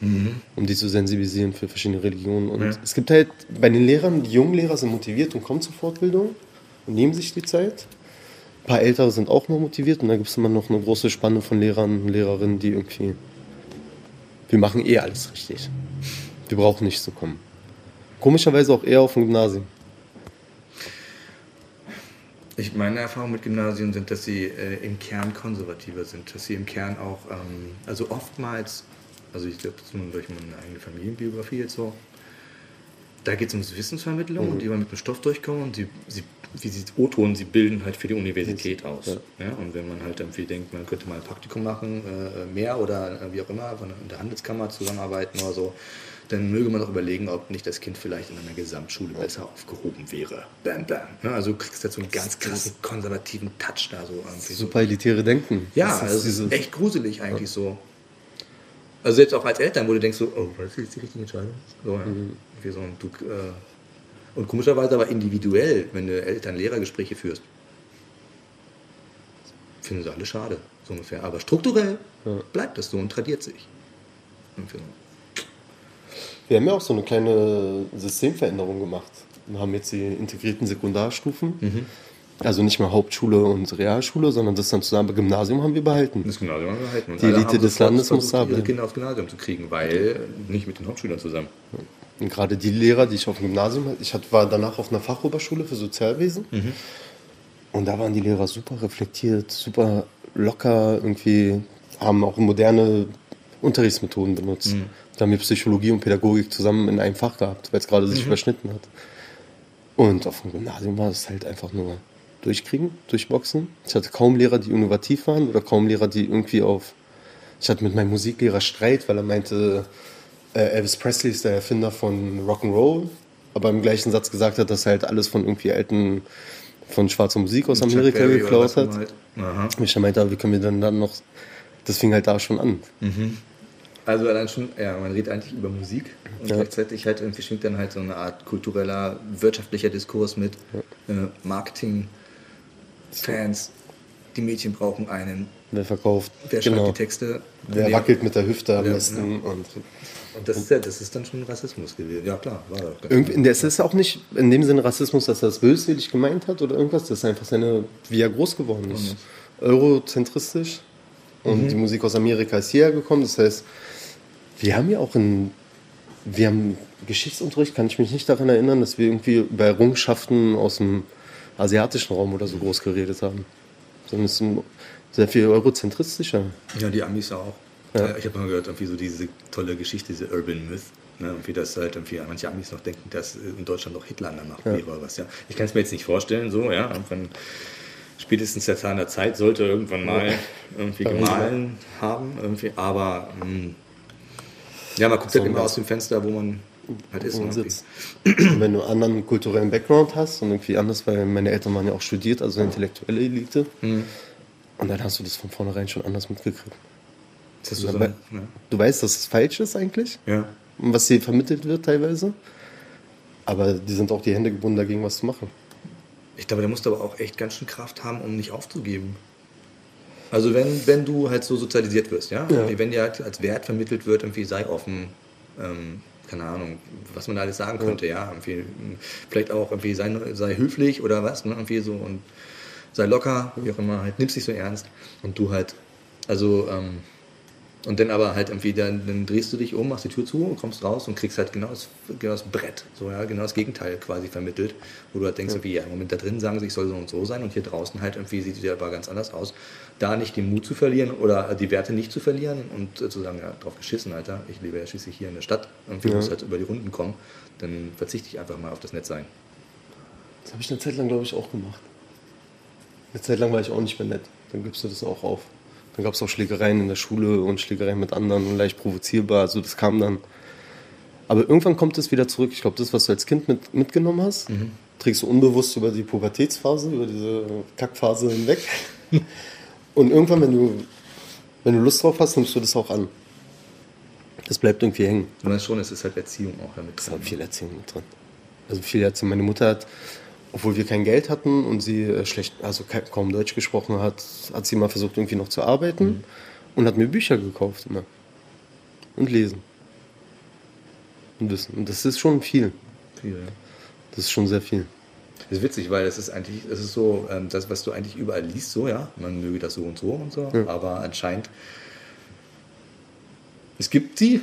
um die zu sensibilisieren für verschiedene Religionen. Und Ja. es gibt halt bei den Lehrern, die jungen Lehrer sind motiviert und kommen zur Fortbildung und nehmen sich die Zeit. Ein paar Ältere sind auch noch motiviert und da gibt es immer noch eine große Spanne von Lehrern und Lehrerinnen, die irgendwie. Wir machen eh alles richtig. Wir brauchen nicht zu kommen. Komischerweise auch eher auf dem Gymnasium. Ich, meine Erfahrungen mit Gymnasien sind, dass sie äh, im Kern konservativer sind, dass sie im Kern auch, ähm, also oftmals, also ich glaube, das ist durch meine eigene Familienbiografie jetzt so, da geht es ums Wissensvermittlung und die wollen mit dem Stoff durchkommen und sie, sie wie sie O-Ton, sie bilden halt für die Universität aus. Ja. und wenn man halt irgendwie denkt, man könnte mal ein Praktikum machen, äh, mehr oder äh, wie auch immer, von der Handelskammer zusammenarbeiten oder so, dann möge man doch überlegen, ob nicht das Kind vielleicht in einer Gesamtschule besser aufgehoben wäre. Bam, bam. Ne, also du kriegst jetzt so einen ganz krassen konservativen Touch da so irgendwie. So. Super elitäre Denken. Ja, Das ist also ist echt gruselig eigentlich so. Also selbst auch als Eltern, wo du denkst so, oh, war das jetzt die richtige Entscheidung? So, ja. Wie so ein, du, äh, und komischerweise aber individuell, wenn du Eltern-Lehrer-Gespräche führst, finden sie alle schade, so ungefähr. Aber strukturell bleibt das so und tradiert sich. So. Wir haben ja auch so eine kleine Systemveränderung gemacht. Wir haben jetzt die integrierten Sekundarstufen. Mhm. Also nicht mehr Hauptschule und Realschule, sondern das dann zusammen. Gymnasium haben wir behalten. Das Gymnasium haben wir behalten. Und Die Elite des Landes muss da bleiben. Kinder aufs Gymnasium zu kriegen, weil nicht mit den Hauptschülern zusammen. Und gerade die Lehrer, die ich auf dem Gymnasium hatte, ich war danach auf einer Fachoberschule für Sozialwesen. Und da waren die Lehrer super reflektiert, super locker, irgendwie haben auch moderne Unterrichtsmethoden benutzt. Da haben wir Psychologie und Pädagogik zusammen in einem Fach gehabt, weil es gerade sich überschnitten hat. Und auf dem Gymnasium war es halt einfach nur durchkriegen, durchboxen. Ich hatte kaum Lehrer, die innovativ waren oder kaum Lehrer, die irgendwie auf. Ich hatte mit meinem Musiklehrer Streit, weil er meinte, äh, Elvis Presley ist der Erfinder von Rock'n'Roll, aber im gleichen Satz gesagt hat, dass er halt alles von irgendwie alten, von schwarzer Musik aus Amerika geklaut hat. halt. Ich meinte, aber wie können wir denn dann noch. Das fing halt da schon an. Also allein schon, ja, man redet eigentlich über Musik und Ja. gleichzeitig halt irgendwie schwingt dann halt so eine Art kultureller, wirtschaftlicher Diskurs mit äh, Marketing, Fans, die Mädchen brauchen einen, Wer verkauft. wer schreibt die Texte. Wer Wer- wackelt mit der Hüfte am Ja, besten. Und Und das ist, ja, das ist dann schon Rassismus gewesen. Ja klar, war doch irgendwie, es ist auch nicht in dem Sinne Rassismus, dass er das böswillig gemeint hat oder irgendwas. Das ist einfach seine, wie er groß geworden ist. Eurozentristisch. Und die Musik aus Amerika ist hierher gekommen. Das heißt, wir haben ja auch in, wir haben Geschichtsunterricht, kann ich mich nicht daran erinnern, dass wir irgendwie über Errungenschaften aus dem asiatischen Raum oder so groß geredet haben. Sondern es ist sehr viel eurozentristischer. Ja, die Amis auch. Ja. Ich habe mal gehört, irgendwie so diese tolle Geschichte, diese Urban Myth. Ne, irgendwie, dass halt irgendwie manche Amis noch denken, dass in Deutschland noch Hitler an der Macht wäre oder was. Ja. Ich kann es mir jetzt nicht vorstellen, so, ja. Irgendwann, spätestens der Zahn der Zeit sollte irgendwann mal irgendwie Ja. gemahlen haben, irgendwie, aber mh, ja, man guckt halt immer aus dem Fenster, wo man halt irgendwie. sitzt. Wenn du einen anderen kulturellen Background hast und irgendwie anders, weil meine Eltern waren ja auch studiert, also intellektuelle Elite. Mhm. Und dann hast du das von vornherein schon anders mitgekriegt. Das ist so, Aber- ja. Du weißt, dass es falsch ist eigentlich, ja. was hier vermittelt wird teilweise. Aber die sind auch die Hände gebunden, dagegen was zu machen. Ich glaube, der musste aber auch echt ganz schön Kraft haben, um nicht aufzugeben. Also wenn, wenn du halt so sozialisiert wirst, ja? Ja. Wenn dir halt als Wert vermittelt wird, irgendwie sei offen, ähm, keine Ahnung, was man da alles sagen könnte, ja. Irgendwie, m, vielleicht auch irgendwie sei, sei höflich oder was, ne? Irgendwie so und sei locker, wie auch immer, halt nimmst dich so ernst und du halt, also, ähm, und dann aber halt irgendwie, dann, dann drehst du dich um, machst die Tür zu und kommst raus und kriegst halt genau das, genau das Brett, so ja, genau das Gegenteil quasi vermittelt, wo du halt denkst, irgendwie, ja, im Moment da drin sagen sie, ich soll so und so sein und hier draußen halt irgendwie sieht es aber ganz anders aus. Da nicht den Mut zu verlieren oder die Werte nicht zu verlieren und äh, zu sagen, ja, drauf geschissen, Alter, ich lebe ja schließlich hier in der Stadt, irgendwie Ja. muss halt über die Runden kommen, dann verzichte ich einfach mal auf das Nettsein. Das habe ich eine Zeit lang, glaube ich, auch gemacht. Eine Zeit lang war ich auch nicht mehr nett. Dann gibst du das auch auf. Dann gab es auch Schlägereien in der Schule und Schlägereien mit anderen und leicht provozierbar. Also das kam dann. Aber irgendwann kommt es wieder zurück. Ich glaube, das, was du als Kind mit, mitgenommen hast, trägst du unbewusst über die Pubertätsphase, über diese Kackphase hinweg. und irgendwann, wenn du, wenn du Lust drauf hast, nimmst du das auch an. Das bleibt irgendwie hängen. Du meinst schon, es ist halt Erziehung auch damit Es hat viel Erziehung mit drin. Also viel Erziehung. Meine Mutter hat, obwohl wir kein Geld hatten und sie äh, schlecht, also ka- kaum Deutsch gesprochen hat, hat sie mal versucht, irgendwie noch zu arbeiten und hat mir Bücher gekauft immer. Und lesen. Und wissen. Und das ist schon viel. Viel, ja. Das ist schon sehr viel. Das ist witzig, weil es ist eigentlich, es ist so, ähm, das, was du eigentlich überall liest, so, ja, man möge das so und so und so, Ja. aber anscheinend, es gibt sie,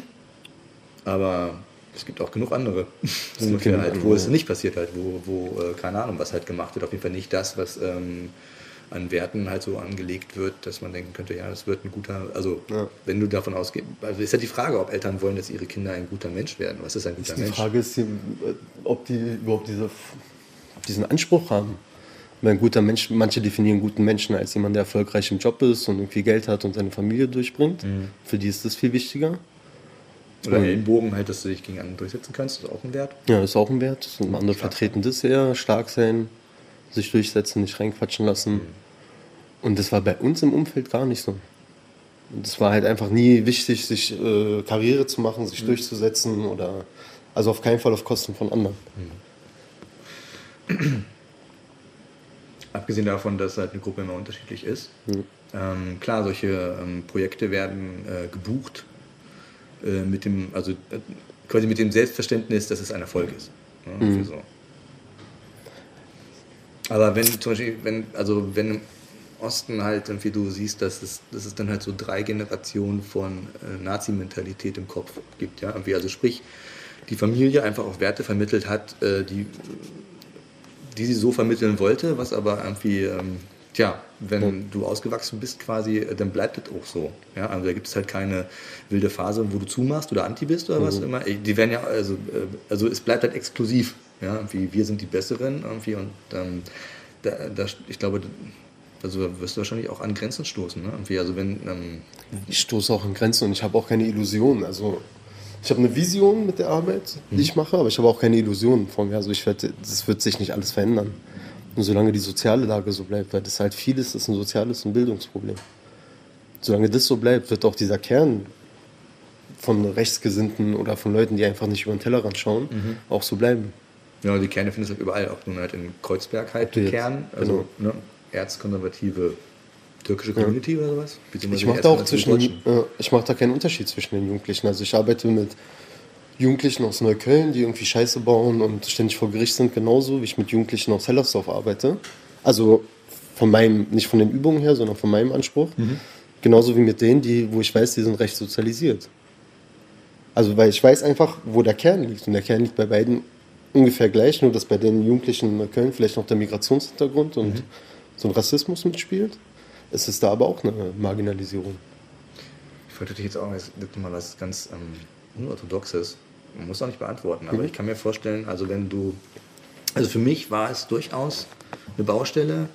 aber es gibt auch genug andere, [LAUGHS] genug halt, wo es nicht passiert halt, wo, wo äh, keine Ahnung, was halt gemacht wird, auf jeden Fall nicht das, was ähm, an Werten halt so angelegt wird, dass man denken könnte, ja, das wird ein guter, also Ja. wenn du davon ausgehst, also ist ja die Frage, ob Eltern wollen, dass ihre Kinder ein guter Mensch werden. Was ist ein guter Die Mensch? Frage ist, äh, ob die überhaupt diese, diesen Anspruch haben. Weil ein guter Mensch, manche definieren guten Menschen als jemand, der erfolgreich im Job ist und irgendwie Geld hat und seine Familie durchbringt. Für die ist das viel wichtiger. Oder Ellenbogen halt, dass du dich gegen andere durchsetzen kannst, ist auch ein Wert. Ja, ist auch ein Wert. Und andere vertreten das eher. Stark sein, sich durchsetzen, nicht reinquatschen lassen. Und das war bei uns im Umfeld gar nicht so. Und es war halt einfach nie wichtig, sich äh, Karriere zu machen, sich durchzusetzen oder also auf keinen Fall auf Kosten von anderen. [CLEARS THROAT] Abgesehen davon, dass halt eine Gruppe immer unterschiedlich ist. Ähm, klar, solche ähm, Projekte werden äh, gebucht äh, mit dem, also äh, quasi mit dem Selbstverständnis, dass es ein Erfolg ist. Ne? Für so. Aber wenn zum Beispiel, wenn, also wenn im Osten halt irgendwie du siehst, dass es, dass es dann halt so drei Generationen von äh, Nazi-Mentalität im Kopf gibt, ja, irgendwie, also sprich, die Familie einfach auch Werte vermittelt hat, äh, die die sie so vermitteln wollte, was aber irgendwie, ähm, tja, wenn du ausgewachsen bist quasi, äh, dann bleibt das auch so. Ja, also da gibt es halt keine wilde Phase, wo du zumachst oder anti bist oder was immer. Äh, Die werden ja, also, äh, also es bleibt halt exklusiv. Ja, wir sind die Besseren irgendwie und ähm, da, da, ich glaube, also wirst du wahrscheinlich auch an Grenzen stoßen. Ne? Irgendwie, also wenn, ähm, Ich stoße auch an Grenzen und ich habe auch keine Illusionen. Also ich habe eine Vision mit der Arbeit, die ich mache, aber ich habe auch keine Illusionen vor mir. Also ich werde, das wird sich nicht alles verändern. Und solange die soziale Lage so bleibt, weil das halt vieles ist ein soziales und Bildungsproblem. Solange das so bleibt, wird auch dieser Kern von Rechtsgesinnten oder von Leuten, die einfach nicht über den Tellerrand schauen, auch so bleiben. ja, die Kerne findest du halt überall, auch nun halt in Kreuzberg halt, jetzt- Kern, also ne, erzkonservative türkische Community oder sowas. Ich mache da auch zwischen, Deutschen. äh, ich mache da keinen Unterschied zwischen den Jugendlichen. Also ich arbeite mit Jugendlichen aus Neukölln, die irgendwie Scheiße bauen und ständig vor Gericht sind, genauso wie ich mit Jugendlichen aus Hellersdorf arbeite. Also von meinem, nicht von den Übungen her, sondern von meinem Anspruch. Genauso wie mit denen, die, wo ich weiß, die sind recht sozialisiert. Also weil ich weiß einfach, wo der Kern liegt. Und der Kern liegt bei beiden ungefähr gleich, nur dass bei den Jugendlichen in Neukölln vielleicht noch der Migrationshintergrund und so ein Rassismus mitspielt. Es ist da aber auch eine Marginalisierung. Ich wollte dich jetzt auch jetzt mal was ganz ähm, Unorthodoxes. Man muss auch nicht beantworten, aber ich kann mir vorstellen, also wenn du. Also für mich war es durchaus eine Baustelle.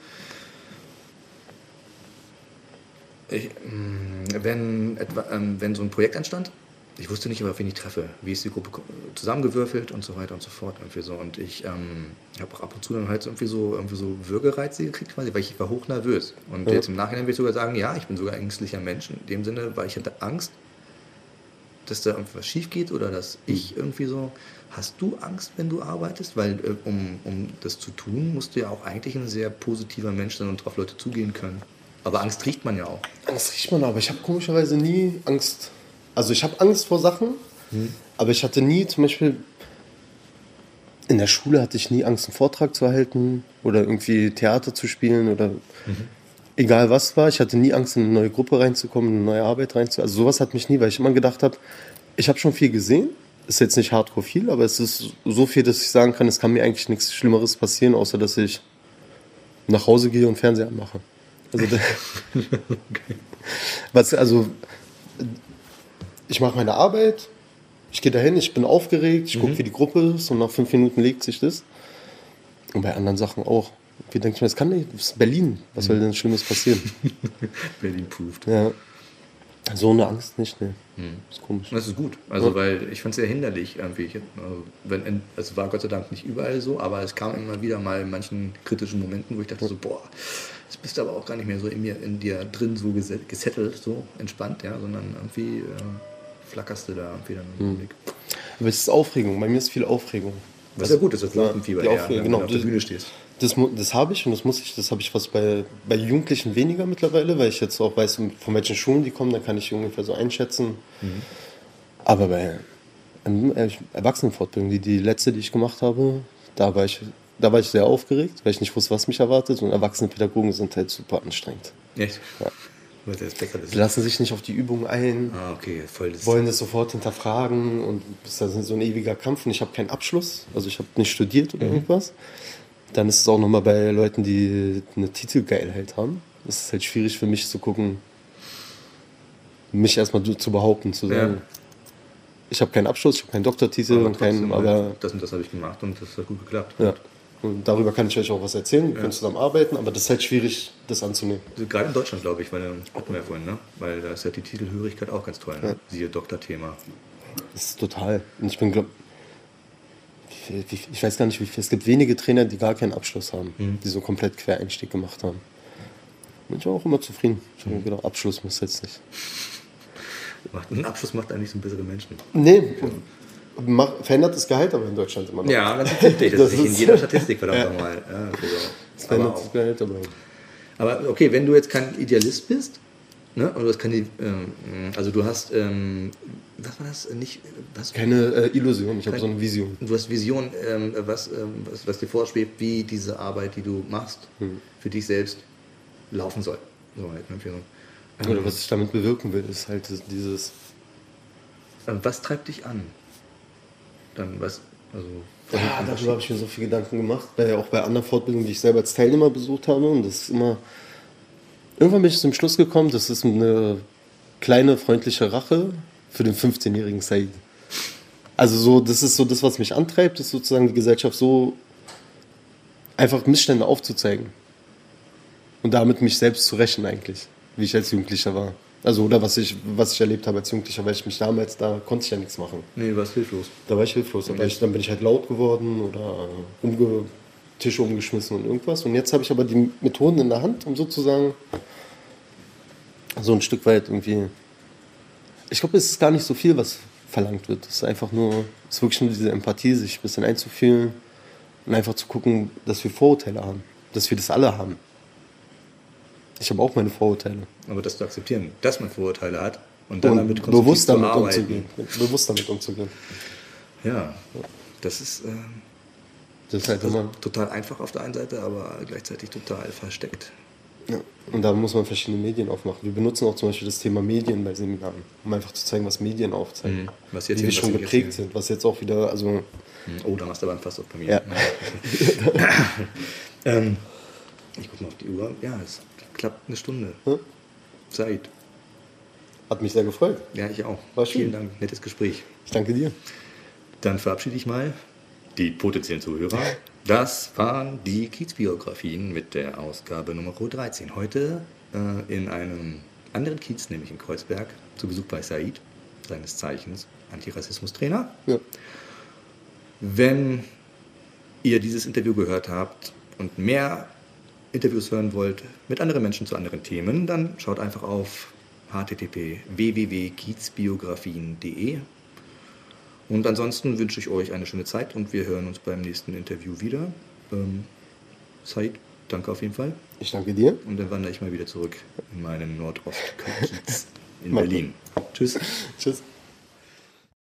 Ich, mh, wenn, etwa, ähm, wenn so ein Projekt entstand, ich wusste nicht, auf wen ich treffe, wie ist die Gruppe zusammengewürfelt und so weiter und so fort. Irgendwie so. Und ich ähm, habe auch ab und zu dann halt so irgendwie so, irgendwie so Würgereize gekriegt, quasi, weil ich war hochnervös. Und Ja. jetzt im Nachhinein würde ich sogar sagen, ja, ich bin sogar ein ängstlicher Mensch in dem Sinne, weil ich hatte Angst, dass da irgendwas schief geht oder dass ich irgendwie so. Hast du Angst, wenn du arbeitest? Weil äh, um, um das zu tun, musst du ja auch eigentlich ein sehr positiver Mensch sein und auf Leute zugehen können. Aber Angst riecht man ja auch. Angst riecht man, aber ich habe komischerweise nie Angst. Also ich habe Angst vor Sachen, aber ich hatte nie zum Beispiel in der Schule hatte ich nie Angst, einen Vortrag zu halten oder irgendwie Theater zu spielen oder egal was war. Ich hatte nie Angst, in eine neue Gruppe reinzukommen, in eine neue Arbeit reinzukommen. Also sowas hat mich nie, weil ich immer gedacht habe, ich habe schon viel gesehen. Ist jetzt nicht hardcore viel, aber es ist so viel, dass ich sagen kann, es kann mir eigentlich nichts Schlimmeres passieren, außer dass ich nach Hause gehe und Fernseher anmache. Also, da- [LAUGHS] was, also ich mache meine Arbeit, ich gehe dahin, ich bin aufgeregt, ich gucke, wie die Gruppe ist und nach fünf Minuten legt sich das. Und bei anderen Sachen auch. Wie denke ich mir, das kann nicht, das ist Berlin, was soll denn Schlimmes passieren? [LAUGHS] Berlin proved. ja. So eine Angst nicht, ne. Ist komisch. Das ist gut. Also, weil ich fand es sehr hinderlich irgendwie. Ich, also, wenn, es war Gott sei Dank nicht überall so, aber es kam immer wieder mal in manchen kritischen Momenten, wo ich dachte so, boah, jetzt bist du aber auch gar nicht mehr so in mir, in dir drin so gese- gesettelt, so entspannt, ja, sondern irgendwie äh, flackerst du da irgendwie dann im Blick. Aber es ist Aufregung, bei mir ist viel Aufregung. Was ja gut ist, das Ja, Lampenfieber eher, Aufregung, wenn genau. du auf der Bühne stehst. Das, das habe ich und das muss ich, das habe ich fast bei, bei Jugendlichen weniger mittlerweile, weil ich jetzt auch weiß, von welchen Schulen die kommen, da kann ich ungefähr so einschätzen. Aber bei Erwachsenenfortbildung, die, die letzte, die ich gemacht habe, da war ich, da war ich sehr aufgeregt, weil ich nicht wusste, was mich erwartet. Und erwachsene Pädagogen sind halt super anstrengend. Echt? Weil der Specker ist. Die lassen sich nicht auf die Übung ein, Ah, okay, voll das. wollen das sofort hinterfragen und das ist so ein ewiger Kampf und ich habe keinen Abschluss, also ich habe nicht studiert oder irgendwas. Dann ist es auch nochmal bei Leuten, die eine Titelgeilheit haben. Es ist halt schwierig für mich zu gucken, mich erstmal zu behaupten, zu sagen, Ja. ich habe keinen Abschluss, ich habe keinen Doktortitel und keinen, trotzdem, aber das und das habe ich gemacht und das hat gut geklappt. ja. Und darüber kann ich euch auch was erzählen, wir können zusammen arbeiten, aber das ist halt schwierig, das anzunehmen. Also Gerade in Deutschland, glaube ich, weil hatten wir ja vorhin, ne? Weil da ist ja die Titelhörigkeit auch ganz toll, ne? Siehe Doktorthema. Das ist total. Und ich bin, glaub, viel- ich weiß gar nicht, wie viel. Es gibt wenige Trainer, die gar keinen Abschluss haben, die so komplett Quereinstieg gemacht haben. Bin ich auch immer zufrieden. Ich habe mir gedacht, Abschluss muss jetzt nicht. Macht, ein Abschluss macht eigentlich so bessere Menschen. Nee, mach, verändert das Gehalt aber in Deutschland immer noch. Ja, ganz richtig. Das, Das ist nicht in ist- jeder Statistik, verdammt nochmal. Ja, okay, ja. Das verändert das Gehalt aber. aber okay, wenn du jetzt kein Idealist bist, ne? Du hast keine, ähm, also du hast, ähm, was war das? Nicht, was? Keine äh, Illusion, ich habe so eine Vision. Du hast Vision, ähm, was, ähm, was, was dir vorschwebt, wie diese Arbeit, die du machst, für dich selbst laufen soll. So halt, ne? Ähm, Oder was ich damit bewirken will, ist halt dieses. ähm, was treibt dich an? Dann was, also Ja, darüber habe ich mir so viel Gedanken gemacht, bei, auch bei anderen Fortbildungen, die ich selber als Teilnehmer besucht habe. Und das ist immer. Irgendwann bin ich zum Schluss gekommen, das ist eine kleine freundliche Rache für den 15-jährigen Said. Also so, das ist so das, was mich antreibt, ist sozusagen die Gesellschaft so einfach Missstände aufzuzeigen. Und damit mich selbst zu rächen eigentlich, wie ich als Jugendlicher war. Also oder was ich, was ich erlebt habe als Jugendlicher, weil ich mich damals, da konnte ich ja nichts machen. nee, du warst hilflos. Da war ich hilflos. Da war ich, dann bin ich halt laut geworden oder umge Tische umgeschmissen und irgendwas. Und jetzt habe ich aber die Methoden in der Hand, um sozusagen so ein Stück weit irgendwie. Ich glaube, es ist gar nicht so viel, was verlangt wird. Es ist einfach nur, es ist wirklich nur diese Empathie, sich ein bisschen einzufühlen und einfach zu gucken, dass wir Vorurteile haben. Dass wir das alle haben. Ich habe auch meine Vorurteile. Aber das zu akzeptieren, dass man Vorurteile hat und dann Und damit bewusst damit umzugehen. Bewusst damit umzugehen. Ja, das ist ähm, Das ist halt also immer. total einfach auf der einen Seite, aber gleichzeitig total versteckt. Ja. Und da muss man verschiedene Medien aufmachen. Wir benutzen auch zum Beispiel das Thema Medien bei Seminaren, um einfach zu zeigen, was Medien aufzeigen. Mhm. Was jetzt wie wir schon geprägt jetzt sind, was jetzt auch wieder, also Oh, da machst du aber Fass auf bei mir. Ja. [LAUGHS] ähm, ich guck mal auf die Uhr. Ja, es klappt eine Stunde. Hm? Zeit. hat mich sehr gefreut. Ja, ich auch. War schön. Vielen Dank, nettes Gespräch. Ich danke dir. Dann verabschiede ich mal die potenziellen Zuhörer. Das waren die Kiezbiografien mit der Ausgabe Nummer 13. Heute äh, in einem anderen Kiez, nämlich in Kreuzberg, zu Besuch bei Said, seines Zeichens Antirassismus-Trainer. Ja. Wenn ihr dieses Interview gehört habt und mehr Interviews hören wollt mit anderen Menschen zu anderen Themen, dann schaut einfach auf http www.kiezbiografien.de und ansonsten wünsche ich euch eine schöne Zeit und wir hören uns beim nächsten Interview wieder. Ähm, Said, danke auf jeden Fall. Ich danke dir. Und dann wandere ich mal wieder zurück in meinen Nordostkiez [LAUGHS] in Berlin. Tschüss. Tschüss.